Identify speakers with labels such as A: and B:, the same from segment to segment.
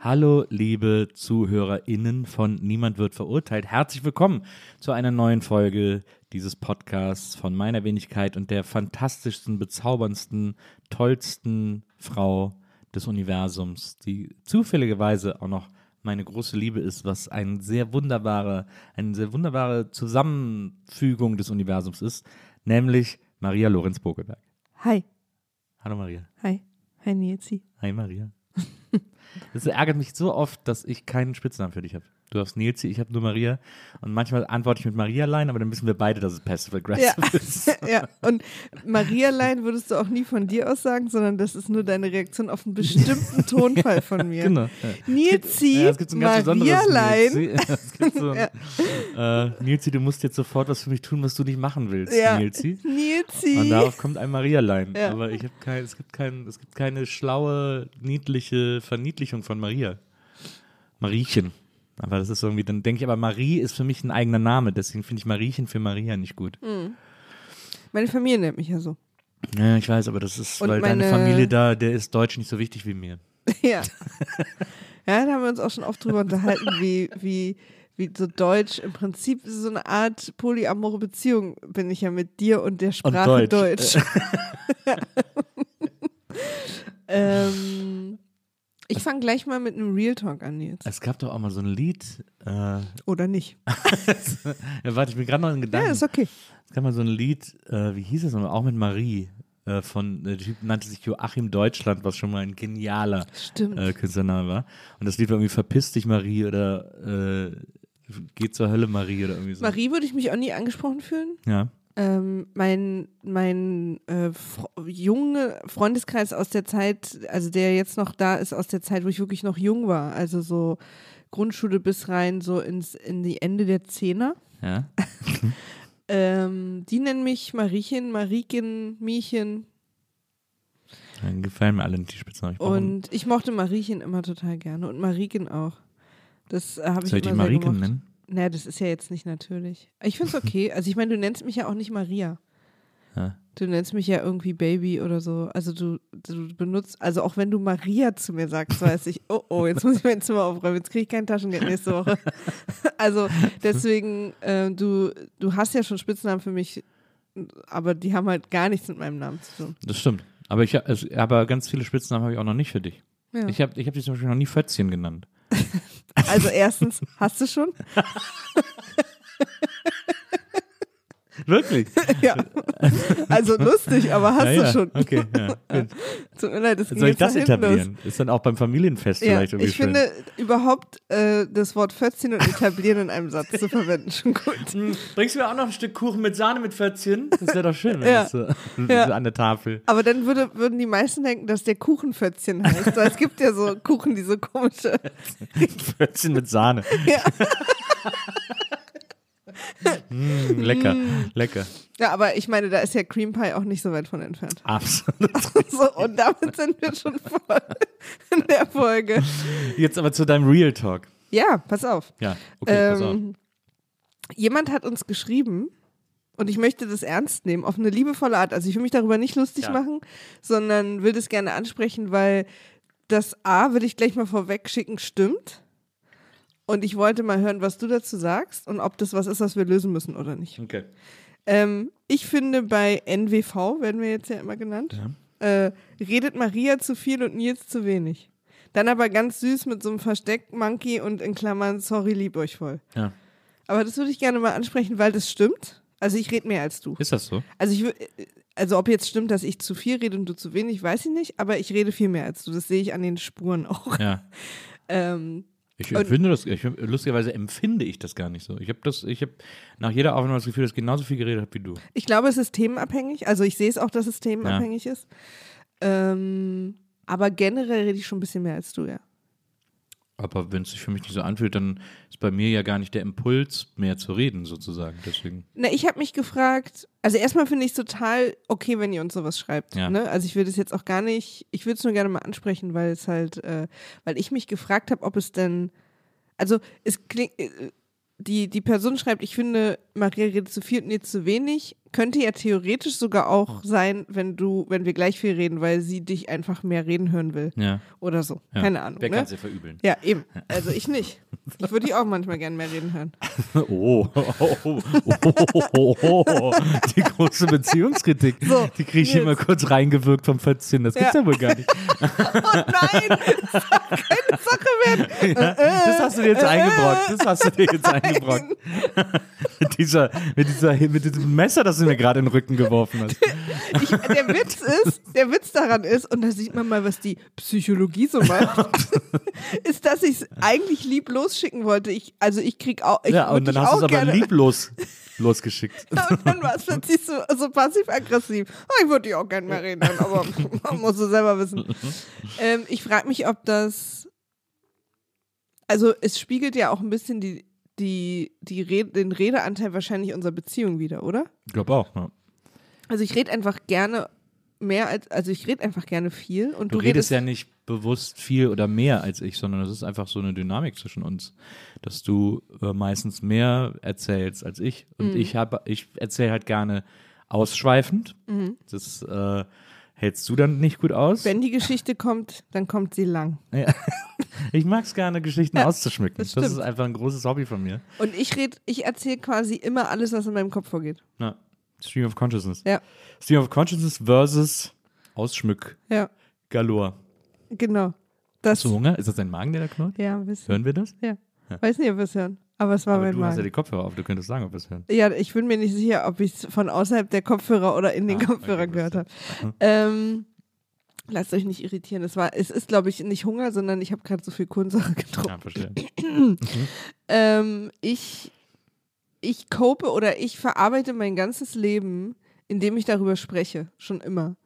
A: Hallo, liebe ZuhörerInnen von Niemand wird verurteilt. Herzlich willkommen zu einer neuen Folge dieses Podcasts von meiner Wenigkeit und der fantastischsten, bezauberndsten, tollsten Frau des Universums, die zufälligerweise auch noch meine große Liebe ist, was ein sehr wunderbare, eine sehr wunderbare Zusammenfügung des Universums ist, nämlich Maria Lorenz Bogelberg.
B: Hi.
A: Hallo Maria.
B: Hi. Hi Nilsi.
A: Hi Maria. Das ärgert mich so oft, dass ich keinen Spitznamen für dich habe. Du hast Nilsi, ich habe nur Maria. Und manchmal antworte ich mit Maria-Line, aber dann wissen wir beide, dass es passive-aggressive
B: Ja.
A: ist.
B: ja, und Marialein würdest du auch nie von dir aus sagen, sondern das ist nur deine Reaktion auf einen bestimmten Tonfall von mir.
A: Genau. Ja.
B: Nilsi,
A: Ja, so besonderes
B: Marialein.
A: Nilsi. Ja, so ein, äh, Nilsi, du musst jetzt sofort was für mich tun, was du nicht machen willst,
B: Ja.
A: Nilsi.
B: Nilsi.
A: Und darauf kommt ein Maria-Line.
B: Ja.
A: Aber ich habe kein, es gibt kein, es gibt keine schlaue, niedliche Verniedlichung von Maria. Mariechen. Aber das ist irgendwie, dann denke ich aber, Marie ist für mich ein eigener Name, deswegen finde ich Mariechen für Maria nicht gut.
B: Meine Familie nennt mich ja so.
A: Ja, ich weiß, aber das ist,
B: Und
A: weil deine
B: meine-
A: Familie da, der ist Deutsch nicht so wichtig wie mir.
B: ja. Ja, da haben wir uns auch schon oft drüber unterhalten, wie, wie, wie so Deutsch im Prinzip so eine Art polyamore Beziehung bin ich ja mit dir und der Sprache
A: Deutsch.
B: Deutsch. ähm, ich fange gleich mal mit einem Real Talk an jetzt.
A: Es gab doch auch mal so ein Lied, äh,
B: Oder nicht?
A: ja, warte, ich bin gerade noch in
B: Ja,
A: Gedanken.
B: ist okay.
A: Es gab mal so ein Lied, äh, wie hieß es nochmal, auch mit Marie, äh, von, äh, der Typ nannte sich Joachim Deutschland, was schon mal ein genialer äh, Künstlername war. Und das Lied war irgendwie Verpiss dich Marie oder Geh zur Hölle Marie oder irgendwie so.
B: Marie würde ich mich auch nie angesprochen fühlen.
A: Ja.
B: Ähm, mein mein äh, Fro junge Freundeskreis aus der Zeit, also der jetzt noch da ist, aus der Zeit, wo ich wirklich noch jung war, also so Grundschule bis rein so ins in die Ende der Zehner.
A: Ja.
B: Ähm, die nennen mich Mariechen, Marieken, Miechen
A: Dann gefallen mir alle die Spitznamen. Ich
B: und ich mochte Mariechen immer total gerne und Mariken auch. Das äh, habe ich
A: Soll ich die
B: gemocht.
A: nennen?
B: Naja, das ist ja jetzt nicht natürlich. Ich finde es okay. Also ich meine, du nennst mich ja auch nicht Maria.
A: Ja.
B: Du nennst mich ja irgendwie Baby oder so. Also du, du benutzt, also auch wenn du Maria zu mir sagst, weiß ich, oh oh, jetzt muss ich mein Zimmer aufräumen, jetzt kriege ich kein Taschengeld nächste Woche. Also deswegen, äh, du, du hast ja schon Spitznamen für mich, aber die haben halt gar nichts mit meinem Namen zu tun.
A: Das stimmt. Aber ich also, aber ganz viele Spitznamen habe ich auch noch nicht für dich.
B: Ja.
A: Ich habe ich hab dich zum Beispiel noch nie Fötzchen genannt.
B: Also erstens, hast du schon?
A: Wirklich?
B: Ja. Also lustig, aber hast
A: ja,
B: du
A: ja.
B: schon.
A: Okay, ja. Gut.
B: Tut mir leid, das
A: Soll ich das
B: hinten los.
A: etablieren? Ist dann auch beim Familienfest
B: Ja,
A: vielleicht irgendwie
B: ich
A: schön.
B: finde überhaupt äh, das Wort Fötzchen und etablieren in einem Satz zu verwenden schon gut.
A: Hm, Bringst du mir auch noch ein Stück Kuchen mit Sahne mit Fötzchen? Das wäre doch schön, wenn
B: Ja.
A: das so, an der Tafel.
B: Aber dann würde, würden die meisten denken, dass der Kuchenfötzchen heißt. Weil es gibt ja so Kuchen, die so komische.
A: Fötzchen mit Sahne.
B: Ja.
A: Mm, lecker, lecker.
B: ja, aber ich meine, da ist ja Cream Pie auch nicht so weit von entfernt.
A: Absolut.
B: So, und damit sind wir schon voll in der Folge.
A: Jetzt aber zu deinem Real Talk.
B: Ja, pass auf.
A: Ja, okay, pass auf.
B: Ähm, jemand hat uns geschrieben, und ich möchte das ernst nehmen, auf eine liebevolle Art. Also ich will mich darüber nicht lustig
A: Ja.
B: machen, sondern will das gerne ansprechen, weil das A, will ich gleich mal vorweg schicken, stimmt. Und ich wollte mal hören, was du dazu sagst und ob das was ist, was wir lösen müssen oder nicht.
A: Okay.
B: Ähm, ich finde, bei NWV, werden wir jetzt ja immer genannt, äh, redet Maria zu viel und Nils zu wenig. Dann aber ganz süß mit so einem Versteck-Monkey und in Klammern, sorry, lieb euch voll.
A: Ja.
B: Aber das würde ich gerne mal ansprechen, weil das stimmt. Also ich rede mehr als du.
A: Ist das so?
B: Also ich also ob jetzt stimmt, dass ich zu viel rede und du zu wenig, weiß ich nicht, aber ich rede viel mehr als du. Das sehe ich an den Spuren auch.
A: Ja.
B: Ähm,
A: Ich empfinde das, ich, lustigerweise empfinde ich das gar nicht so. Ich habe das, ich habe nach jeder Aufnahme das Gefühl, dass ich genauso viel geredet habe wie du.
B: ich glaube, es ist themenabhängig. Also ich sehe es auch, dass es themenabhängig ist. Ähm, aber generell rede ich schon ein bisschen mehr als du, ja.
A: Aber wenn es sich für mich nicht so anfühlt, dann ist bei mir ja gar nicht der Impuls, mehr zu reden, sozusagen. Deswegen.
B: Na, ich habe mich gefragt, also erstmal finde ich es total okay, wenn ihr uns sowas schreibt.
A: Ja.
B: Ne? Also ich würde es jetzt auch gar nicht, ich würde es nur gerne mal ansprechen, weil es halt, äh, weil ich mich gefragt habe, ob es denn, also es klingt, äh, die, die Person schreibt, ich finde, Maria redet zu viel und ihr zu wenig. Könnte ja theoretisch sogar auch sein, wenn du, wenn wir gleich viel reden, weil sie dich einfach mehr reden hören will.
A: Ja.
B: Oder so.
A: ja.
B: Keine Ahnung.
A: Wer
B: ne?
A: kann dir verübeln?
B: Ja, eben. Also ich nicht. Ich würde dich auch manchmal gerne mehr reden hören.
A: Oh, oh, oh, oh, die große Beziehungskritik.
B: So,
A: die kriege ich hier
B: jetzt.
A: mal kurz reingewirkt vom Fötzchen. Das gibt's ja,
B: Ja.
A: wohl gar nicht.
B: Oh nein, das darf keine Sache werden.
A: Ja, das hast du dir jetzt eingebrockt. Das hast du dir jetzt eingebrockt. mit, dieser, mit, dieser, mit diesem Messer, das du mir gerade in den Rücken geworfen hast.
B: Ich, der Witz ist, der Witz daran ist, und da sieht man mal, was die Psychologie so macht, ist, dass ich es eigentlich lieb losschicken wollte. Ich, also ich krieg auch, ich
A: ja, und dann hast du es aber lieblos losgeschickt.
B: Und dann war es plötzlich so, so passiv-aggressiv. Oh, ich würde dich auch gerne mehr reden, aber man muss es selber wissen. Ähm, ich frage mich, ob das, also es spiegelt ja auch ein bisschen die, die, die Red, den Redeanteil wahrscheinlich unserer Beziehung wieder, oder?
A: Ich glaube auch. Ja.
B: Also ich rede einfach gerne mehr als, also ich rede einfach gerne viel und
A: Du,
B: du,
A: redest ja nicht bewusst viel oder mehr als ich, sondern es ist einfach so eine Dynamik zwischen uns, dass du äh, meistens mehr erzählst als ich. Und
B: Mhm.
A: ich habe, ich erzähle halt gerne ausschweifend.
B: Mhm.
A: Das äh, hältst du dann nicht gut aus.
B: Wenn die Geschichte kommt, dann kommt sie lang.
A: Ja. Ich mag es gerne, Geschichten auszuschmücken.
B: das
A: Das, ist einfach ein großes Hobby von mir.
B: Und ich rede, ich erzähle quasi immer alles, was in meinem Kopf vorgeht.
A: Ja. Stream of Consciousness.
B: Ja.
A: Stream of Consciousness versus Ausschmück
B: Ja,
A: Galore.
B: genau. Das,
A: Hast du Hunger? Ist das dein Magen, der da knurrt?
B: ja, ein bisschen.
A: Hören wir das?
B: Weiß nicht, ob wir es hören. Aber es war
A: Aber
B: mein
A: du hast ja
B: Magen.
A: die Kopfhörer auf, du könntest sagen, ob wir es hören.
B: Ja, ich bin mir nicht sicher, ob ich es von außerhalb der Kopfhörer oder in den
A: Ah,
B: Kopfhörer
A: okay,
B: gehört habe. Ähm, lasst euch nicht irritieren. Es, war, es ist, glaube ich, nicht Hunger, sondern ich habe gerade so viel Kohlensäure getrunken.
A: Ja, verstehe.
B: Ähm, ich, ich cope oder ich verarbeite mein ganzes Leben, indem ich darüber spreche. Schon immer.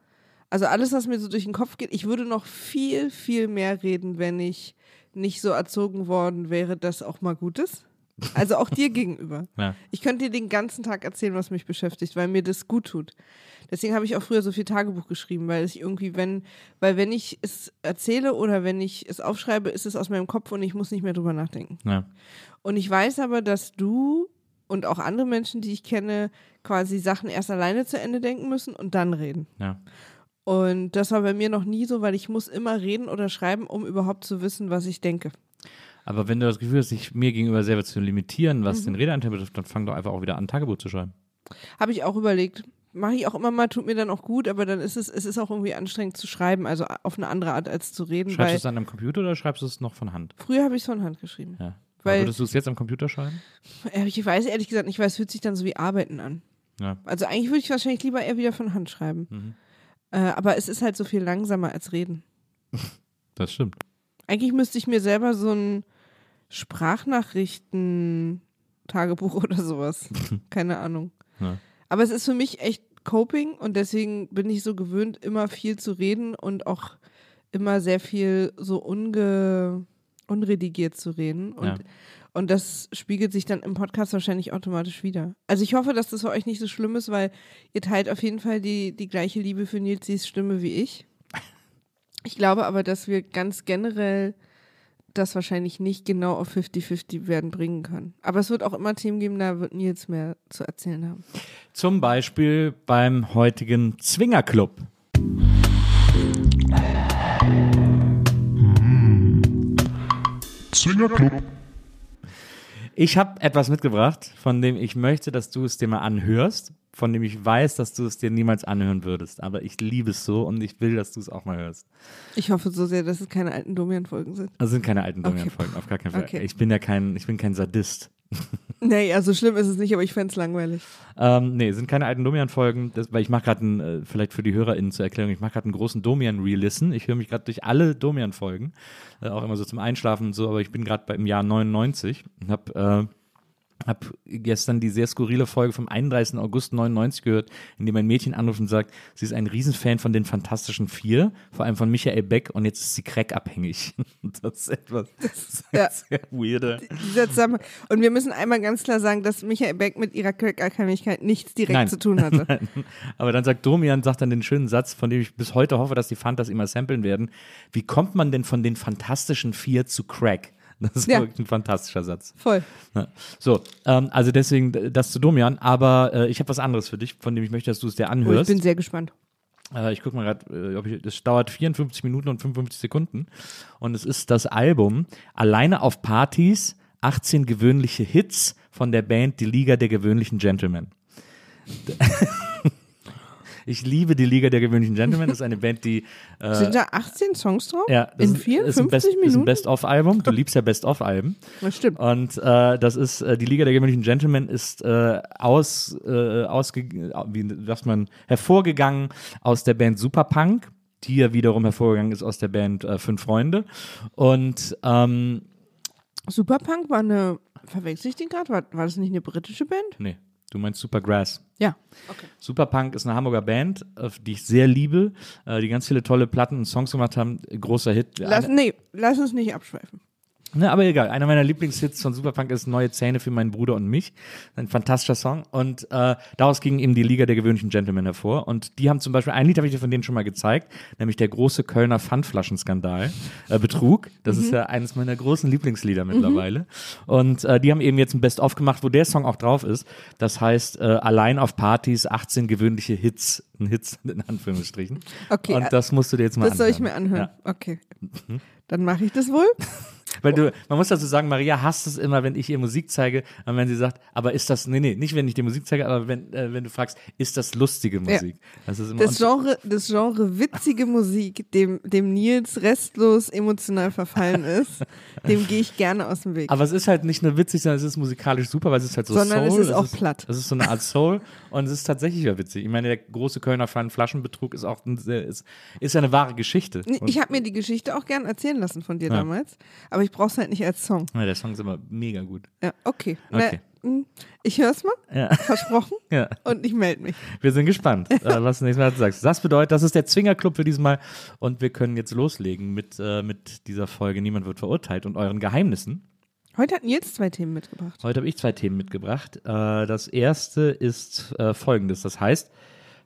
B: Also alles, was mir so durch den Kopf geht, ich würde noch viel, viel mehr reden, wenn ich nicht so erzogen worden wäre, dass auch mal gut ist. Also auch dir gegenüber.
A: Ja.
B: Ich könnte dir den ganzen Tag erzählen, was mich beschäftigt, weil mir das gut tut. Deswegen habe ich auch früher so viel Tagebuch geschrieben, weil ich irgendwie, wenn, weil wenn ich es erzähle oder wenn ich es aufschreibe, ist es aus meinem Kopf und ich muss nicht mehr drüber nachdenken.
A: Ja.
B: Und ich weiß aber, dass du und auch andere Menschen, die ich kenne, quasi Sachen erst alleine zu Ende denken müssen und dann reden.
A: Ja.
B: Und das war bei mir noch nie so, weil ich muss immer reden oder schreiben, um überhaupt zu wissen, was ich denke.
A: Aber wenn du das Gefühl hast, dich mir gegenüber selber zu limitieren, was
B: Mhm.
A: den Redeanteil betrifft, dann fang doch einfach auch wieder an, Tagebuch zu schreiben.
B: Habe ich auch überlegt. Mache ich auch immer mal, tut mir dann auch gut, aber dann ist es, es ist auch irgendwie anstrengend zu schreiben, also auf eine andere Art als zu reden.
A: Schreibst du es dann am Computer oder schreibst du es noch von Hand?
B: früher habe ich es von Hand geschrieben.
A: Ja.
B: Weil-
A: würdest du es jetzt am Computer schreiben?
B: Äh, Ich weiß ehrlich gesagt nicht, weil es fühlt sich dann so wie Arbeiten an.
A: Ja.
B: Also eigentlich würde ich wahrscheinlich lieber eher wieder von Hand schreiben.
A: Mhm.
B: Äh, aber es ist halt so viel langsamer als reden.
A: Das stimmt.
B: Eigentlich müsste ich mir selber so ein Sprachnachrichten-Tagebuch oder sowas. Keine Ahnung.
A: Ja.
B: Aber es ist für mich echt Coping und deswegen bin ich so gewöhnt, immer viel zu reden und auch immer sehr viel so unge unredigiert zu reden. Und,
A: Ja.
B: und das spiegelt sich dann im Podcast wahrscheinlich automatisch wieder. Also ich hoffe, dass das für euch nicht so schlimm ist, weil ihr teilt auf jeden Fall die, die gleiche Liebe für Nilsis Stimme wie ich. Ich glaube aber, dass wir ganz generell das wahrscheinlich nicht genau auf 50-50 werden bringen können. Aber es wird auch immer Themen geben, da wird Nils mehr zu erzählen haben.
A: Zum Beispiel beim heutigen Zwingerclub.
C: Zwingerclub.
A: Ich habe etwas mitgebracht, von dem ich möchte, dass du es dir mal anhörst, von dem ich weiß, dass du es dir niemals anhören würdest. Aber ich liebe es so und ich will, dass du es auch mal hörst.
B: Ich hoffe so sehr, dass es keine alten Domian-Folgen sind.
A: Das sind keine alten
B: Okay.
A: Domian-Folgen, auf gar keinen Fall.
B: Okay.
A: Ich bin ja kein, ich bin kein Sadist.
B: Nee, also schlimm ist es nicht, aber ich fände es langweilig.
A: Ähm, nee, sind keine alten Domian-Folgen, weil ich mache gerade, äh, vielleicht für die HörerInnen zur Erklärung, ich mache gerade einen großen Domian-Re-Listen. Ich höre mich gerade durch alle Domian-Folgen, äh, auch immer so zum Einschlafen und so, aber ich bin gerade im Jahr 99 und habe habe gestern die sehr skurrile Folge vom 31. August 99 gehört, in dem ein Mädchen anruft und sagt, sie ist ein Riesenfan von den Fantastischen Vier, vor allem von Michael Beck und jetzt ist sie crackabhängig. Das ist etwas das ist
B: Ja.
A: sehr weirde.
B: Dieser Zusammenhang. Und wir müssen einmal ganz klar sagen, dass Michael Beck mit ihrer Crack-Abhängigkeit nichts direkt
A: Nein.
B: zu tun hatte.
A: Aber dann sagt Domian, sagt dann den schönen Satz, von dem ich bis heute hoffe, dass die Fantas immer samplen werden. Wie kommt man denn von den Fantastischen Vier zu Crack? Das ist
B: Ja.
A: wirklich ein fantastischer Satz.
B: Voll.
A: Ja. So, ähm, also deswegen äh, das zu Domian, aber äh, ich habe was anderes für dich, von dem ich möchte, dass du es dir
B: Oh, ich
A: anhörst.
B: bin sehr gespannt.
A: Äh, ich gucke mal gerade, äh, ich, das dauert 54 Minuten und 55 Sekunden. Und es ist das Album Alleine auf Partys, 18 gewöhnliche Hits von der Band Die Liga der gewöhnlichen Gentlemen. Ich liebe die Liga der gewöhnlichen Gentlemen. Das ist eine Band, die äh,
B: Sind da 18 Songs drauf?
A: ja,
B: In
A: ist-
B: 54
A: ist ein Best, Ist ein
B: Minuten?
A: Best-of-Album. Du liebst ja Best-of-Alben.
B: Das stimmt.
A: Und äh, das ist, äh, die Liga der gewöhnlichen Gentlemen ist äh, aus, äh, ausge, wie sagt man, hervorgegangen aus der Band Superpunk, die ja wiederum hervorgegangen ist aus der Band äh, Fünf Freunde. Und ähm,
B: Superpunk war eine, verwechsel ich den gerade? War, war das nicht eine britische Band?
A: nee, du meinst Supergrass.
B: Ja. Okay.
A: Superpunk ist eine Hamburger Band, äh, die ich sehr liebe, äh, die ganz viele tolle Platten und Songs gemacht haben. Großer Hit.
B: Lass, nee, lass uns nicht abschweifen.
A: Ne, aber egal. Einer meiner Lieblingshits von Superpunk ist Neue Zähne für meinen Bruder und mich. Ein fantastischer Song. Und äh, daraus ging eben die Liga der gewöhnlichen Gentlemen hervor. Und die haben zum Beispiel, ein Lied habe ich dir von denen schon mal gezeigt, nämlich der große Kölner Pfandflaschenskandal, äh, Betrug. Das ist ja eines meiner großen Lieblingslieder mittlerweile. Und äh, die haben eben jetzt ein Best-of gemacht, wo der Song auch drauf ist. Das heißt, äh, allein auf Partys 18 gewöhnliche Hits. Ein Hits in Anführungsstrichen.
B: Okay,
A: Und das musst du dir jetzt mal
B: Das soll ich mir
A: anhören.
B: anhören.
A: Ja.
B: Okay. Dann mache ich das wohl.
A: Weil du, man muss dazu sagen, Maria hasst es immer, wenn ich ihr Musik zeige und wenn sie sagt, aber ist das, nee, nee, nicht wenn ich dir Musik zeige, aber wenn, äh, wenn du fragst, ist das lustige Musik? Das ist immer
B: Das Genre, das Genre witzige Musik, dem, dem Nils restlos emotional verfallen ist, dem gehe ich gerne aus dem Weg.
A: aber es ist halt nicht nur witzig, sondern es ist musikalisch super, weil es ist halt so
B: Sondern es
A: Soul.
B: ist auch platt.
A: Es ist so eine Art Soul und es ist tatsächlich ja witzig. Ich meine, der große Kölner Flaschenbetrug ist auch ein, ist, ist ja eine wahre Geschichte. Und,
B: ich habe mir die Geschichte auch gern erzählen lassen von dir
A: Ja.
B: damals, aber ich brauche es halt nicht als Song.
A: ja, der Song ist immer mega gut.
B: Ja, okay.
A: Okay.
B: Na, mm, ich höre es mal,
A: Ja.
B: versprochen,
A: Ja.
B: und ich melde mich.
A: Wir sind gespannt, äh, was du nächstes Mal sagst. Das bedeutet, das ist der Zwingerclub für dieses Mal und wir können jetzt loslegen mit, äh, mit dieser Folge Niemand wird verurteilt und euren Geheimnissen.
B: Heute hat Nils zwei Themen mitgebracht.
A: Heute habe ich zwei Themen mitgebracht. Äh, das erste ist äh, folgendes. Das heißt,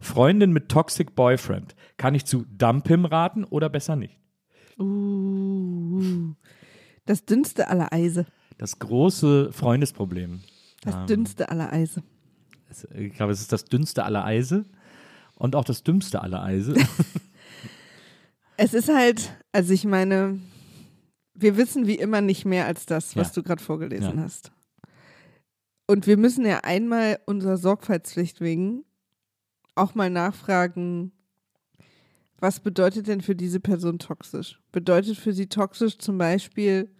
A: Freundin mit Toxic Boyfriend. Kann ich zu Dumpim raten oder besser nicht?
B: Uh, das dünnste aller Eise.
A: Das große Freundesproblem.
B: Das
A: Ähm.
B: dünnste aller Eise.
A: Es- Ich glaube, es ist das dünnste aller Eise und auch das dümmste aller Eise.
B: Es ist halt, also ich meine, wir wissen wie immer nicht mehr als das, was
A: Ja.
B: du gerade vorgelesen
A: Ja.
B: hast. Und wir müssen ja einmal unserer Sorgfaltspflicht wegen auch mal nachfragen, was bedeutet denn für diese Person toxisch? Bedeutet für sie toxisch zum Beispiel,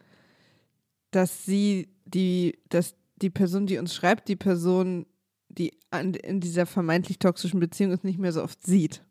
B: dass sie die, dass die Person, die uns schreibt, die Person, die an, in dieser vermeintlich toxischen Beziehung ist, nicht mehr so oft sieht?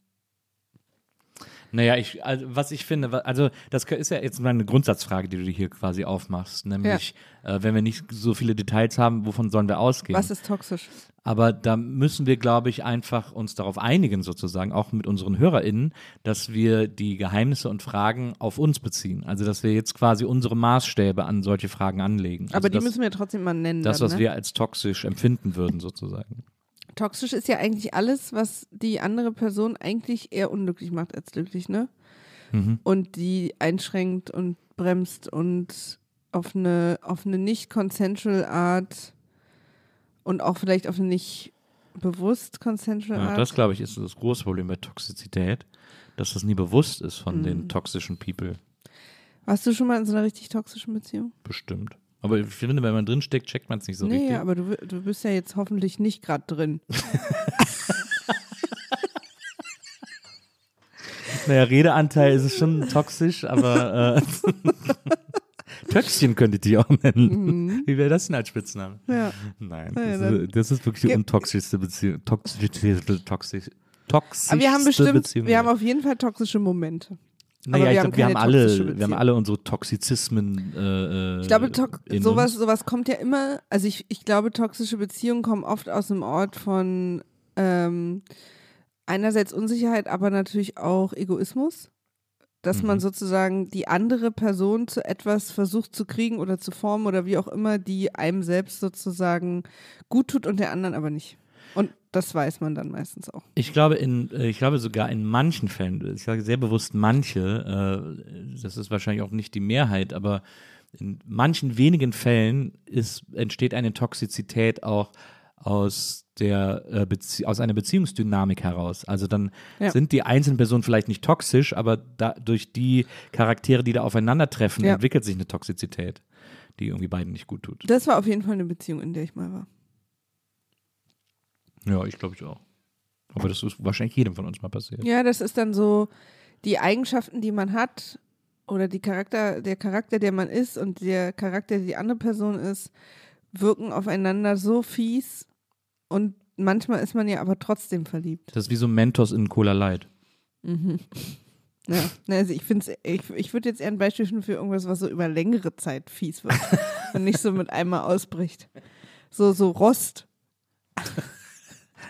A: Naja, ich, also, was ich finde, also das ist ja jetzt mal eine Grundsatzfrage, die du hier quasi aufmachst, nämlich, äh, wenn wir nicht so viele Details haben, wovon sollen wir ausgehen?
B: Was ist toxisch?
A: Aber da müssen wir, glaube ich, einfach uns darauf einigen, sozusagen, auch mit unseren HörerInnen, dass wir die Geheimnisse und Fragen auf uns beziehen. Also, dass wir jetzt quasi unsere Maßstäbe an solche Fragen anlegen. Also
B: Aber die
A: das,
B: müssen wir trotzdem mal nennen.
A: das,
B: dann,
A: was
B: ne?
A: wir als toxisch empfinden würden, sozusagen.
B: Toxisch ist ja eigentlich alles, was die andere Person eigentlich eher unglücklich macht als glücklich, ne?
A: Mhm.
B: Und die einschränkt und bremst und auf eine, auf eine nicht consensual Art und auch vielleicht auf eine nicht bewusst consensual
A: Ja,
B: Art.
A: das, glaube ich, ist das große Problem bei Toxizität, dass das nie bewusst ist von
B: Mhm.
A: den toxischen People.
B: Warst du schon mal in so einer richtig toxischen Beziehung?
A: Bestimmt. Aber ich finde, wenn man drinsteckt, checkt man es nicht so
B: nee,
A: richtig.
B: aber du, du bist ja jetzt hoffentlich nicht gerade drin.
A: Naja, Redeanteil ist es schon toxisch, aber äh, Töckchen könnte die auch nennen. Wie wäre das denn als Spitzname?
B: Mhm. Ja.
A: Nein,
B: Ja,
A: das, ist, das ist wirklich die untoxischste Beziehung. Toxisch, toxisch, toxisch, toxischste
B: Aber wir haben bestimmt,
A: Beziehung.
B: wir haben auf jeden Fall toxische Momente.
A: Naja,
B: wir
A: ich
B: haben
A: glaube, wir haben alle, wir haben alle unsere Toxizismen. Äh,
B: Ich glaube, to sowas, sowas kommt ja immer, also ich, ich glaube, toxische Beziehungen kommen oft aus einem Ort von ähm, einerseits Unsicherheit, aber natürlich auch Egoismus. Dass man
A: Mhm.
B: sozusagen die andere Person zu etwas versucht zu kriegen oder zu formen oder wie auch immer, die einem selbst sozusagen gut tut und der anderen aber nicht. Und das weiß man dann meistens auch.
A: Ich glaube, in, äh, ich glaube sogar in manchen Fällen, ich sage sehr bewusst manche, äh, das ist wahrscheinlich auch nicht die Mehrheit, aber in manchen wenigen Fällen ist, entsteht eine Toxizität auch aus der äh, Bezie aus einer Beziehungsdynamik heraus. Also dann
B: Ja.
A: sind die einzelnen Personen vielleicht nicht toxisch, aber da, durch die Charaktere, die da aufeinandertreffen,
B: Ja.
A: entwickelt sich eine Toxizität, die irgendwie beiden nicht gut tut.
B: Das war auf jeden Fall eine Beziehung, in der ich mal war.
A: Ja, ich glaube ich auch. Aber das ist wahrscheinlich jedem von uns mal passiert.
B: Ja, das ist dann so die Eigenschaften, die man hat oder die Charakter, der Charakter, der man ist und der Charakter, der die andere Person ist, wirken aufeinander so fies und manchmal ist man ja aber trotzdem verliebt.
A: Das ist wie so Mentos in Cola Light.
B: Mhm. Ja, Na, also ich finde ich, ich würde jetzt eher ein Beispiel finden für irgendwas, was so über längere Zeit fies wird und nicht so mit einmal ausbricht. So, so Rost.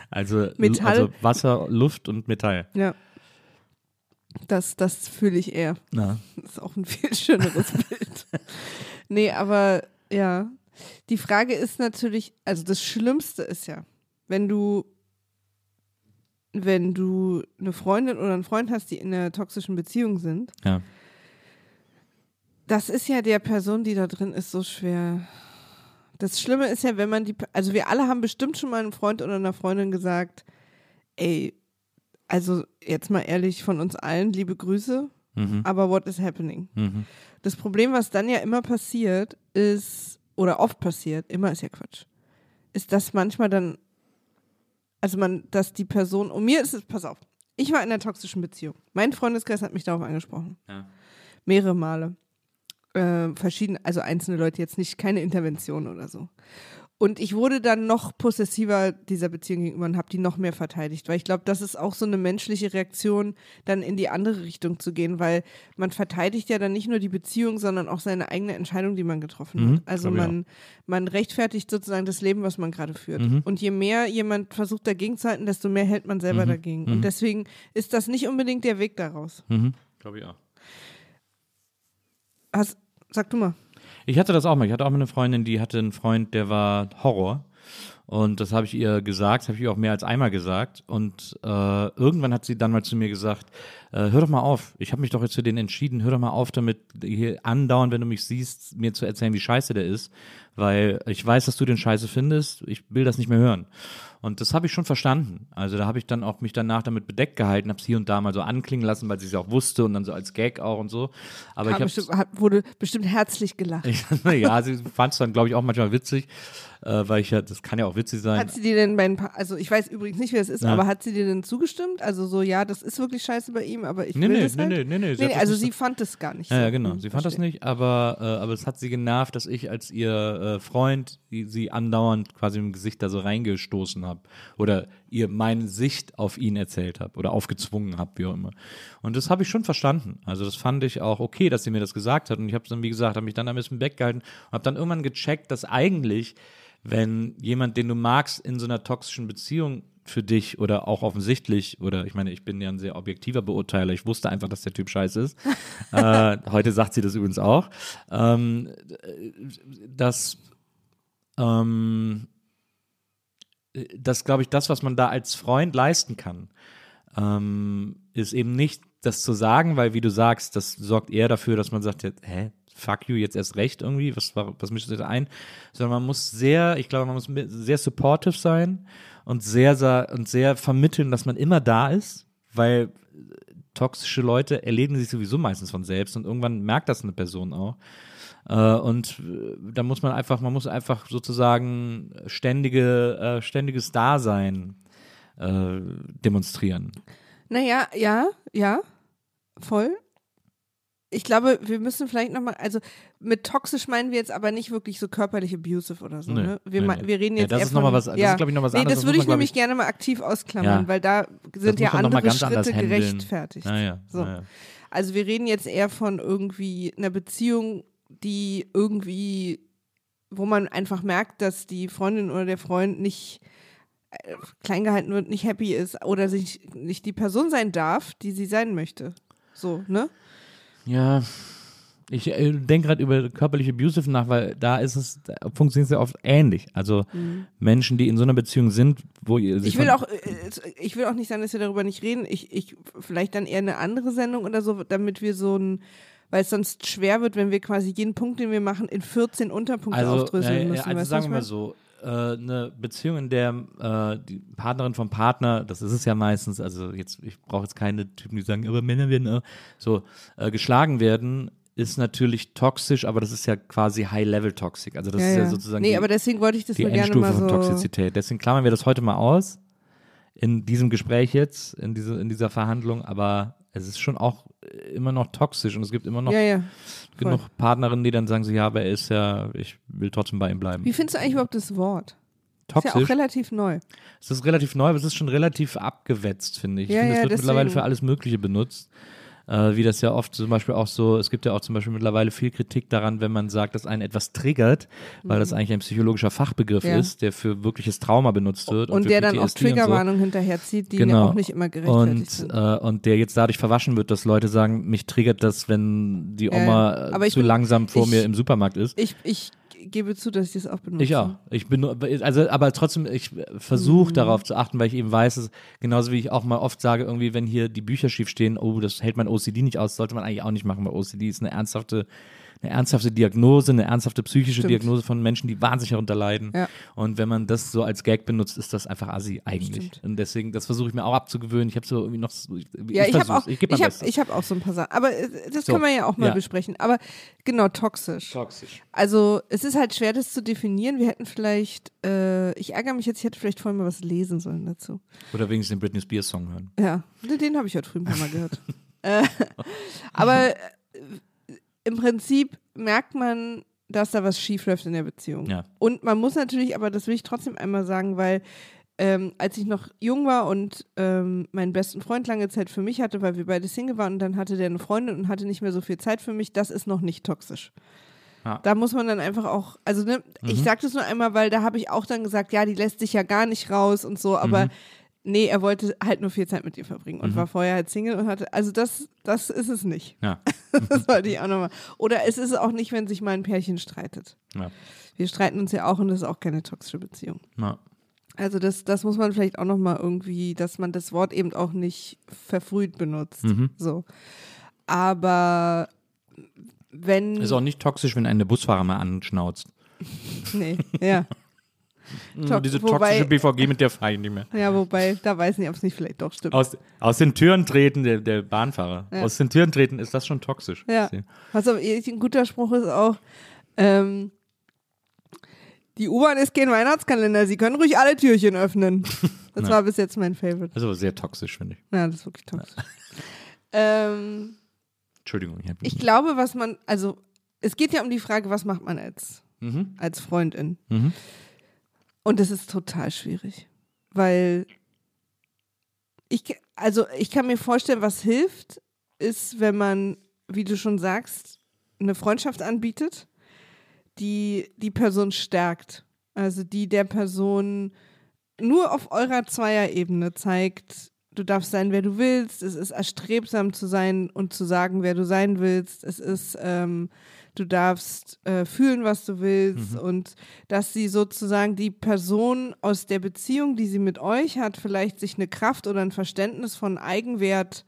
A: Also,
B: Metall.
A: also Wasser, Luft und Metall.
B: Ja. Das, das fühle ich eher.
A: Na.
B: Das ist auch ein viel schöneres Bild. Nee, aber ja. Die Frage ist natürlich, also das Schlimmste ist ja, wenn du, wenn du eine Freundin oder einen Freund hast, die in einer toxischen Beziehung sind,
A: Ja.
B: das ist ja der Person, die da drin ist, so schwer. Das Schlimme ist ja, wenn man die, also wir alle haben bestimmt schon mal einem Freund oder einer Freundin gesagt, ey, also jetzt mal ehrlich von uns allen, liebe Grüße,
A: Mhm.
B: aber what is happening?
A: Mhm.
B: Das Problem, was dann ja immer passiert, ist, oder oft passiert, immer ist ja Quatsch, ist, dass manchmal dann, also man, dass die Person, und mir ist es, pass auf, ich war in einer toxischen Beziehung. Mein Freundeskreis hat mich darauf angesprochen.
A: Ja.
B: Mehrere Male. Äh, verschiedene, also einzelne Leute jetzt nicht, keine Intervention oder so. Und ich wurde dann noch possessiver dieser Beziehung gegenüber und habe die noch mehr verteidigt, weil ich glaube, das ist auch so eine menschliche Reaktion, dann in die andere Richtung zu gehen, weil man verteidigt ja dann nicht nur die Beziehung, sondern auch seine eigene Entscheidung, die man getroffen
A: Mhm,
B: hat. Also man, man rechtfertigt sozusagen das Leben, was man gerade führt.
A: Mhm.
B: Und je mehr jemand versucht dagegen zu halten, desto mehr hält man selber
A: Mhm,
B: dagegen.
A: mhm.
B: Und deswegen ist das nicht unbedingt der Weg daraus.
A: Mhm. Glaube ich auch.
B: Hast, sag du mal.
A: Ich hatte das auch mal. Ich hatte auch mal eine Freundin, die hatte einen Freund, der war Horror. Und das habe ich ihr gesagt, habe ich ihr auch mehr als einmal gesagt. Und äh, irgendwann hat sie dann mal zu mir gesagt, äh, hör doch mal auf, ich habe mich doch jetzt für den entschieden, hör doch mal auf damit, hier andauernd, wenn du mich siehst, mir zu erzählen, wie scheiße der ist. Weil ich weiß, dass du den scheiße findest, ich will das nicht mehr hören. Und das habe ich schon verstanden. Also da habe ich dann auch mich danach damit bedeckt gehalten, habe es hier und da mal so anklingen lassen, weil sie es auch wusste und dann so als Gag auch und so. Aber
B: Kam
A: ich habe
B: bestimmt, wurde bestimmt herzlich gelacht.
A: ich, ja, sie fand es dann, glaube ich, auch manchmal witzig, äh, weil ich ja, das kann ja auch witzig sein.
B: Hat sie dir denn bei ein paar, also ich weiß übrigens nicht, wer es ist,
A: Ja.
B: aber hat sie dir denn zugestimmt? Also so, ja, das ist wirklich scheiße bei ihm, aber ich
A: nee,
B: will
A: nee,
B: das
A: nee,
B: halt.
A: nee, nee, nee,
B: Nee,
A: das
B: also sie fand es gar nicht.
A: Ja,
B: so.
A: ja, genau.
B: Hm,
A: Sie fand das nicht, aber, äh, aber es hat sie genervt, dass ich als ihr äh, Freund sie andauernd quasi im Gesicht da so reingestoßen habe oder ihr meine Sicht auf ihn erzählt habe oder aufgezwungen habe, wie auch immer. Und das habe ich schon verstanden. Also das fand ich auch okay, dass sie mir das gesagt hat. Und ich habe dann, wie gesagt, habe mich dann ein bisschen weggehalten und habe dann irgendwann gecheckt, dass eigentlich, wenn jemand, den du magst, in so einer toxischen Beziehung für dich oder auch offensichtlich, oder ich meine, ich bin ja ein sehr objektiver Beurteiler, ich wusste einfach, dass der Typ scheiße ist. äh, heute sagt sie das übrigens auch. Ähm, dass ähm, das, glaube ich, das, was man da als Freund leisten kann, ähm, ist eben nicht das zu sagen, weil, wie du sagst, das sorgt eher dafür, dass man sagt, hä, fuck you, jetzt erst recht irgendwie, was, was mischt das ein? Sondern man muss sehr, ich glaube, man muss sehr supportive sein und sehr, und sehr vermitteln, dass man immer da ist, weil toxische Leute erleben sich sowieso meistens von selbst und irgendwann merkt das eine Person auch. Äh, und äh, da muss man einfach, man muss einfach sozusagen ständige, äh, ständiges Dasein demonstrieren.
B: Naja, ja, ja, voll. ich glaube, wir müssen vielleicht nochmal, also mit toxisch meinen wir jetzt aber nicht wirklich so körperlich abusive oder so.
A: Nee,
B: ne? wir,
A: nee, nee.
B: wir reden
A: Ja,
B: jetzt
A: das
B: eher
A: ist noch mal
B: von,
A: was- das
B: ja.
A: ist, glaub ich, noch was
B: nee,
A: anderes,
B: Das
A: das
B: würde ich nämlich
A: ich-
B: gerne mal aktiv ausklammern,
A: Ja.
B: weil da sind ja andere Schritte gerechtfertigt.
A: Ja, ja,
B: So.
A: ja, ja.
B: Also wir reden jetzt eher von irgendwie einer Beziehung, die irgendwie, wo man einfach merkt, dass die Freundin oder der Freund nicht äh, klein gehalten wird, nicht happy ist oder sich nicht die Person sein darf, die sie sein möchte. So, ne?
A: Ja, ich äh, denke gerade über körperliche Abusive nach, weil da ist es, funktioniert es ja oft ähnlich. Also Menschen, die in so einer Beziehung sind, wo ihr sich
B: Ich will auch, äh, ich will auch nicht sagen, dass wir darüber nicht reden. Ich, ich, vielleicht dann eher eine andere Sendung oder so, damit wir so ein, weil es sonst schwer wird, wenn wir quasi jeden Punkt, den wir machen, in 14 Unterpunkte
A: also,
B: aufdröseln
A: ja, ja,
B: müssen.
A: also
B: weißt
A: sagen wir mal so, äh, eine Beziehung, in der äh, die Partnerin vom Partner, das ist es ja meistens, also jetzt, ich brauche jetzt keine Typen, die sagen, aber Männer werden äh, so äh, geschlagen werden, ist natürlich toxisch, aber das ist ja quasi High-Level-Toxic. Also das
B: meine?
A: ist
B: ja,
A: ja
B: ja.
A: sozusagen
B: Nee,
A: die,
B: aber deswegen wollte ich das
A: die Endstufe
B: mal
A: von
B: so.
A: Toxizität. Deswegen klammern wir das heute mal aus in diesem Gespräch jetzt, in, diese, in dieser Verhandlung, aber es ist schon auch äh, immer noch toxisch und es gibt immer noch
B: Ja, ja.
A: genug Partnerinnen, die dann sagen so, ja, aber er ist ja, ich will trotzdem bei ihm bleiben.
B: Wie findest du eigentlich überhaupt das Wort? Ist ja auch
A: Toxisch?
B: relativ neu.
A: Es ist relativ neu, aber es ist schon relativ abgewetzt, finde ich.
B: Ja,
A: ich finde,
B: ja,
A: es wird
B: deswegen.
A: mittlerweile für alles Mögliche benutzt. Äh, wie das ja oft zum Beispiel auch so, es gibt ja auch zum Beispiel mittlerweile viel Kritik daran, wenn man sagt, dass einen etwas triggert, weil das eigentlich ein psychologischer Fachbegriff
B: Mhm. Ja.
A: ist, der für wirkliches Trauma benutzt wird.
B: Und
A: für
B: der dann auch
A: und so.
B: Triggerwarnungen hinterherzieht, die
A: Genau.
B: auch nicht immer gerechtfertigt sind.
A: Und, äh, und der jetzt dadurch verwaschen wird, dass Leute sagen, mich triggert das, wenn die Oma äh, zu
B: bin-
A: langsam vor
B: ich-
A: mir im Supermarkt ist.
B: Ich, ich gebe zu, dass ich das auch benutze.
A: Ich auch. Ich bin also, aber trotzdem, ich versuche
B: Mhm.
A: darauf zu achten, weil ich eben weiß, dass, genauso wie ich auch mal oft sage, irgendwie, wenn hier die Bücher schief stehen, oh, das hält mein OCD nicht aus, sollte man eigentlich auch nicht machen, weil OCD ist eine ernsthafte, eine ernsthafte Diagnose, eine ernsthafte psychische
B: Stimmt.
A: Diagnose von Menschen, die wahnsinnig darunter leiden.
B: Ja.
A: Und wenn man das so als Gag benutzt, ist das einfach assi eigentlich.
B: Stimmt.
A: Und deswegen, das versuche ich mir auch abzugewöhnen. Ich habe so irgendwie noch, ich,
B: Ja, ich, habe
A: versuch's.
B: auch,
A: ich
B: ich, habe, ich habe auch so ein paar Sachen. Aber äh, das
A: So,
B: können wir ja auch mal
A: ja.
B: besprechen. Aber genau, toxisch.
A: Toxisch.
B: Also es ist halt schwer, das zu definieren. Wir hätten vielleicht, äh, ich ärgere mich jetzt, ich hätte vielleicht vorhin mal was lesen sollen dazu.
A: Oder wenigstens den Britney Spears Song hören.
B: Ja, den, den habe ich heute früh ein paar Mal gehört. äh, aber äh, im Prinzip merkt man, dass da was schief läuft in der Beziehung.
A: Ja.
B: Und man muss natürlich, aber das will ich trotzdem einmal sagen, weil ähm, als ich noch jung war und ähm, meinen besten Freund lange Zeit für mich hatte, weil wir beide Single waren und dann hatte der eine Freundin und hatte nicht mehr so viel Zeit für mich, das ist noch nicht toxisch.
A: Ja.
B: Da muss man dann einfach auch, also ne, ich sage das nur einmal, weil da habe ich auch dann gesagt, ja, die lässt sich ja gar nicht raus und so, aber nee, er wollte halt nur viel Zeit mit ihr verbringen und war vorher halt Single und hatte, also das, das ist es nicht.
A: Ja.
B: Das wollte ich auch nochmal. Oder es ist auch nicht, wenn sich mal ein Pärchen streitet.
A: Ja.
B: Wir streiten uns ja auch und das ist auch keine toxische Beziehung.
A: ja.
B: Also das, das muss man vielleicht auch nochmal irgendwie, dass man das Wort eben auch nicht verfrüht benutzt.
A: Mhm.
B: So. Aber wenn.
A: Ist auch nicht toxisch, wenn einen der Busfahrer mal anschnauzt.
B: Nee, ja. To-
A: Diese
B: wobei-
A: toxische BVG mit der fahre ich nicht mehr.
B: Ja, wobei, da weiß ich nicht, ob es nicht vielleicht doch stimmt.
A: Aus, aus den Türen treten, der, der Bahnfahrer.
B: Ja.
A: Aus den Türen treten ist das schon toxisch.
B: Ja. Was eh ein guter Spruch ist auch, ähm, die U-Bahn ist kein Weihnachtskalender, Sie können ruhig alle Türchen öffnen. Das
A: Ja.
B: war bis jetzt mein Favorite.
A: Also sehr toxisch, finde ich.
B: Ja, das ist wirklich toxisch. ähm,
A: Entschuldigung. Ich,
B: ich glaube, was man, also es geht ja um die Frage, was macht man als,
A: mhm.
B: als Freundin?
A: Mhm.
B: Und das ist total schwierig, weil ich, also ich kann mir vorstellen, was hilft, ist, wenn man, wie du schon sagst, eine Freundschaft anbietet, die die Person stärkt. Also die der Person nur auf eurer Zweierebene zeigt, du darfst sein, wer du willst. Es ist erstrebsam zu sein und zu sagen, wer du sein willst. Es ist, ähm, du darfst äh, fühlen, was du willst. Und dass sie sozusagen die Person aus der Beziehung, die sie mit euch hat, vielleicht sich eine Kraft oder ein Verständnis von Eigenwert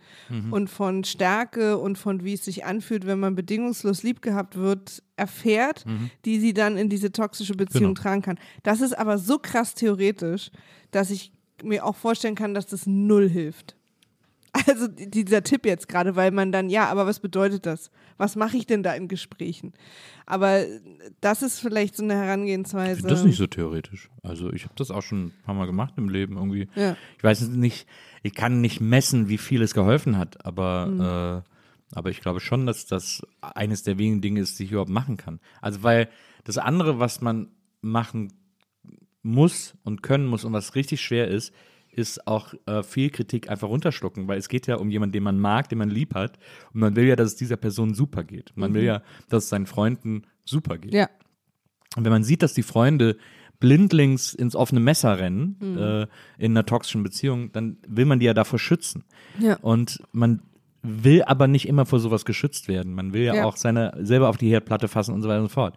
B: und von Stärke und von wie es sich anfühlt, wenn man bedingungslos lieb gehabt wird, erfährt, die sie dann in diese toxische Beziehung
A: Genau.
B: tragen kann. Das ist aber so krass theoretisch, dass ich mir auch vorstellen kann, dass das null hilft. Also die- dieser Tipp jetzt gerade, weil man dann, ja, aber was bedeutet das? Was mache ich denn da in Gesprächen? Aber das ist vielleicht so eine Herangehensweise.
A: Das ist nicht so theoretisch. Also ich habe das auch schon ein paar Mal gemacht im Leben irgendwie.
B: Ja.
A: Ich weiß nicht, ich kann nicht messen, wie viel es geholfen hat, aber
B: Mhm.
A: äh, Aber ich glaube schon, dass das eines der wenigen Dinge ist, die ich überhaupt machen kann. Also weil das andere, was man machen muss und können muss und was richtig schwer ist, ist auch äh, viel Kritik einfach runterschlucken, weil es geht ja um jemanden, den man mag, den man lieb hat und man will ja, dass es dieser Person super geht. Man will ja, dass es seinen Freunden super geht.
B: Ja.
A: Und wenn man sieht, dass die Freunde blindlings ins offene Messer rennen äh, in einer toxischen Beziehung, dann will man die ja davor schützen.
B: Ja.
A: Und man will aber nicht immer vor sowas geschützt werden. Man will ja,
B: Ja.
A: auch seine selber auf die Herdplatte fassen und so weiter und so fort.